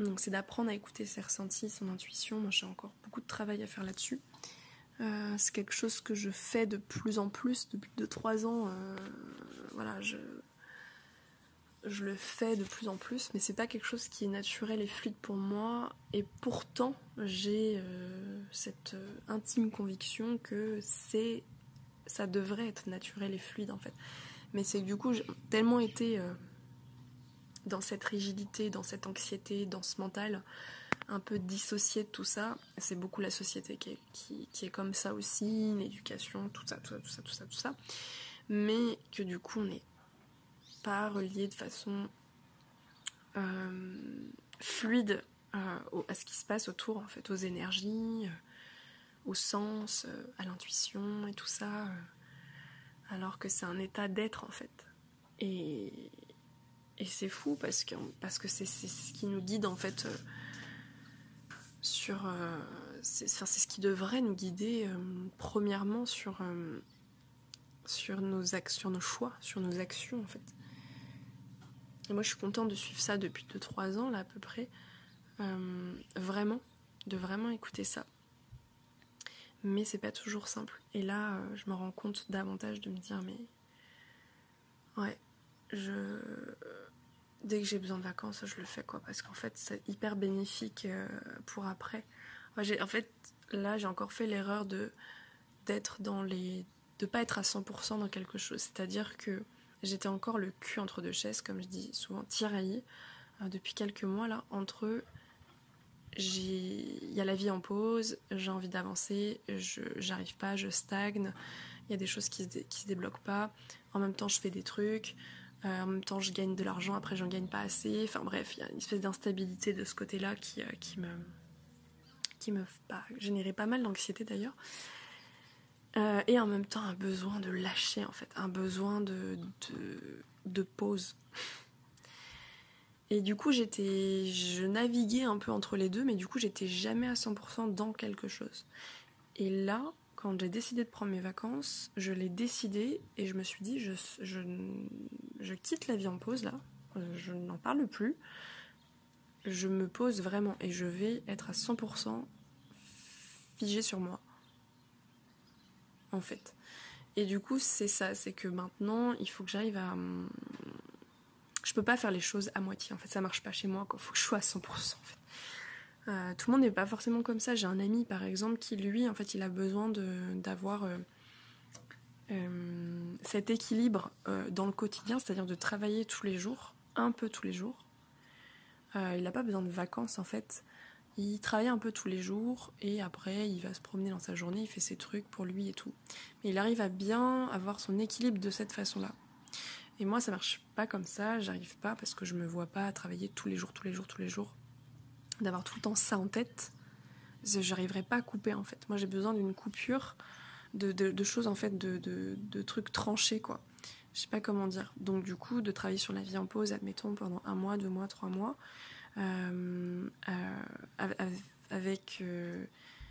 Donc, c'est d'apprendre à écouter ses ressentis, son intuition. Moi, j'ai encore beaucoup de travail à faire là-dessus. Euh, c'est quelque chose que je fais de plus en plus depuis 2-3 ans. voilà, je, je le fais de plus en plus, mais c'est pas quelque chose qui est naturel et fluide pour moi. Et pourtant, j'ai euh, cette euh, intime conviction que c'est, ça devrait être naturel et fluide en fait. Mais c'est que du coup, j'ai tellement été euh, dans cette rigidité, dans cette anxiété, dans ce mental, un peu dissocié de tout ça. C'est beaucoup la société qui est, qui est comme ça aussi, l'éducation, tout ça, tout ça, tout ça, tout ça, tout ça. Mais que du coup, on est relié de façon euh, fluide euh, à ce qui se passe autour, en fait, aux énergies, euh, au sens, à l'intuition et tout ça, alors que c'est un état d'être en fait. Et, c'est fou parce que c'est ce qui nous guide en fait sur c'est ce qui devrait nous guider premièrement sur sur nos actions, nos choix, sur nos actions en fait. Moi, je suis contente de suivre ça depuis 2-3 ans, là, à peu près. Euh, vraiment, de vraiment écouter ça. Mais c'est pas toujours simple. Et là, euh, je me rends compte davantage de me dire, mais. Ouais, je. Dès que j'ai besoin de vacances, je le fais, quoi. Parce qu'en fait, c'est hyper bénéfique euh, pour après. en fait, là, j'ai encore fait l'erreur de d'être dans les. de pas être à 100% dans quelque chose. C'est-à-dire que j'étais encore le cul entre deux chaises, comme je dis souvent, tiraillée. Euh, depuis quelques mois là, entre il y a la vie en pause, j'ai envie d'avancer, je j'arrive pas, je stagne, il y a des choses qui se, se débloquent pas, en même temps je fais des trucs, euh, en même temps je gagne de l'argent, après j'en gagne pas assez, enfin bref, il y a une espèce d'instabilité de ce côté-là qui, euh, qui me qui me bah, générait pas mal d'anxiété d'ailleurs. Euh, et en même temps un besoin de lâcher en fait, un besoin de, de, pause. Et du coup j'étais, je naviguais un peu entre les deux, mais du coup j'étais jamais à 100% dans quelque chose. Et là, quand j'ai décidé de prendre mes vacances, je l'ai décidé et je me suis dit je, je, je quitte la vie en pause là, je n'en parle plus, je me pose vraiment et je vais être à 100% figé sur moi en fait. Et du coup, c'est ça, c'est que maintenant, il faut que j'arrive à. Hum, je peux pas faire les choses à moitié, en fait, ça marche pas chez moi, Il Faut que je sois à 100%, en fait. Euh, tout le monde n'est pas forcément comme ça. J'ai un ami, par exemple, qui, lui, en fait, il a besoin d'avoir euh, euh, cet équilibre dans le quotidien, c'est-à-dire de travailler tous les jours, un peu tous les jours. il n'a pas besoin de vacances, en fait. Il travaille un peu tous les jours et après il va se promener dans sa journée, il fait ses trucs pour lui et tout. Mais il arrive à bien avoir son équilibre de cette façon-là. Et moi ça marche pas comme ça, j'arrive pas parce que je me vois pas travailler tous les jours, tous les jours, tous les jours. D'avoir tout le temps ça en tête, j'arriverai pas à couper en fait. Moi j'ai besoin d'une coupure, de, choses en fait, de, trucs tranchés quoi. Je sais pas comment dire. Donc du coup de travailler sur la vie en pause, admettons pendant un mois, deux mois, trois mois avec euh,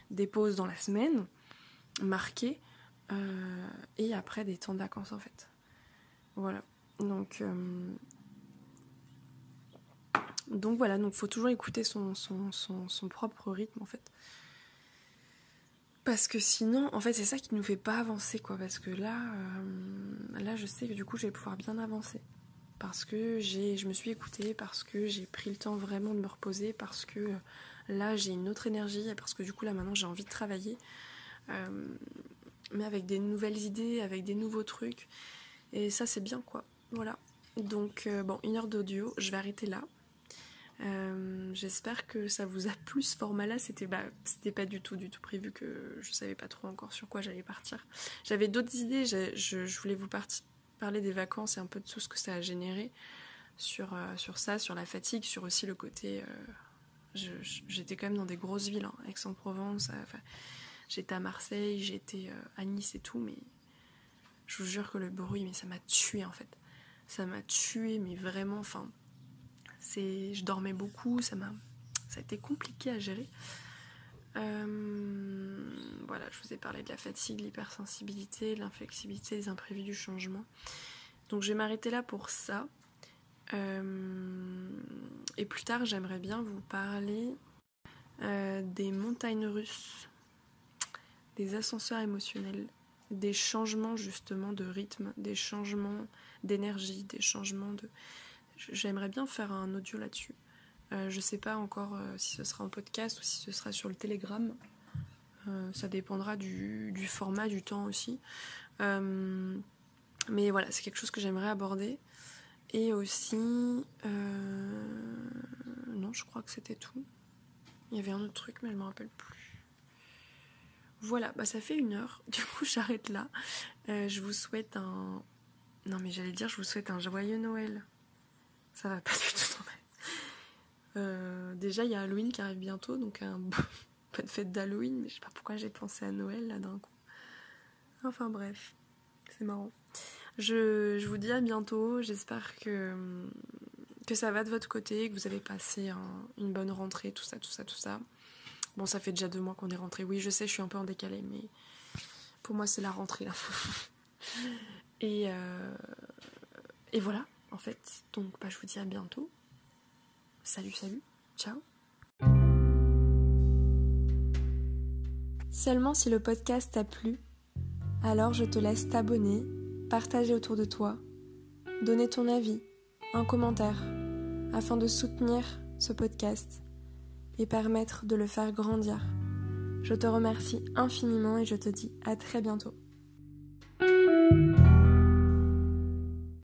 des pauses dans la semaine marquées et après des temps de vacances en fait. Voilà. Donc, donc voilà, donc faut toujours écouter son, propre rythme en fait. Parce que sinon, en fait, c'est ça qui nous fait pas avancer, quoi. Parce que là, là, je sais que du coup, je vais pouvoir bien avancer parce que je me suis écoutée, parce que j'ai pris le temps vraiment de me reposer, parce que là j'ai une autre énergie, parce que du coup là maintenant j'ai envie de travailler, euh, mais avec des nouvelles idées, avec des nouveaux trucs, et ça c'est bien quoi. Voilà. Donc euh, bon, une heure d'audio, je vais arrêter là. Euh, j'espère que ça vous a plu ce format-là. C'était bah, pas du tout du tout prévu que je savais pas trop encore sur quoi j'allais partir. J'avais d'autres idées. Je, voulais vous parler des vacances et un peu de tout ce que ça a généré sur euh, ça, sur la fatigue, sur aussi le côté. Euh, j'étais quand même dans des grosses villes, hein, Aix-en-Provence. j'étais à Marseille, j'étais à Nice et tout, mais je vous jure que le bruit, mais ça m'a tué en fait. Ça m'a tué, mais vraiment. Enfin je dormais beaucoup, ça m'a, ça a été compliqué à gérer. Euh, voilà, je vous ai parlé de la fatigue, l'hypersensibilité, l'inflexibilité, les imprévus du changement. Donc je vais m'arrêter là pour ça. Euh, et plus tard, j'aimerais bien vous parler euh, des montagnes russes, des ascenseurs émotionnels, des changements justement de rythme, des changements d'énergie, des changements de J'aimerais bien faire un audio là-dessus. Euh, je sais pas encore euh, si ce sera en podcast ou si ce sera sur le Telegram. Euh, ça dépendra du, format, du temps aussi. mais voilà, c'est quelque chose que j'aimerais aborder. Et aussi. Non, je crois que c'était tout. Il y avait un autre truc, mais je me rappelle plus. Voilà, bah ça fait une heure. Du coup, j'arrête là. je vous souhaite un. Non, mais j'allais dire, je vous souhaite un joyeux Noël. Ça va pas du tout euh, déjà, il y a Halloween qui arrive bientôt, donc un bonne fête d'Halloween, mais je sais pas pourquoi j'ai pensé à Noël là d'un coup. Enfin bref, c'est marrant. Je, vous dis à bientôt, j'espère que, que ça va de votre côté, que vous avez passé une bonne rentrée, tout ça, tout ça, tout ça. Bon, ça fait déjà deux mois qu'on est rentré. Oui, je sais, je suis un peu en décalé, mais pour moi, c'est la rentrée et, euh, et voilà en fait. Donc bah, je vous dis à bientôt. Salut, salut, ciao. Seulement si le podcast t'a plu, alors je te laisse t'abonner, partager autour de toi, donner ton avis, un commentaire, afin de soutenir ce podcast et permettre de le faire grandir. Je te remercie infiniment et je te dis à très bientôt.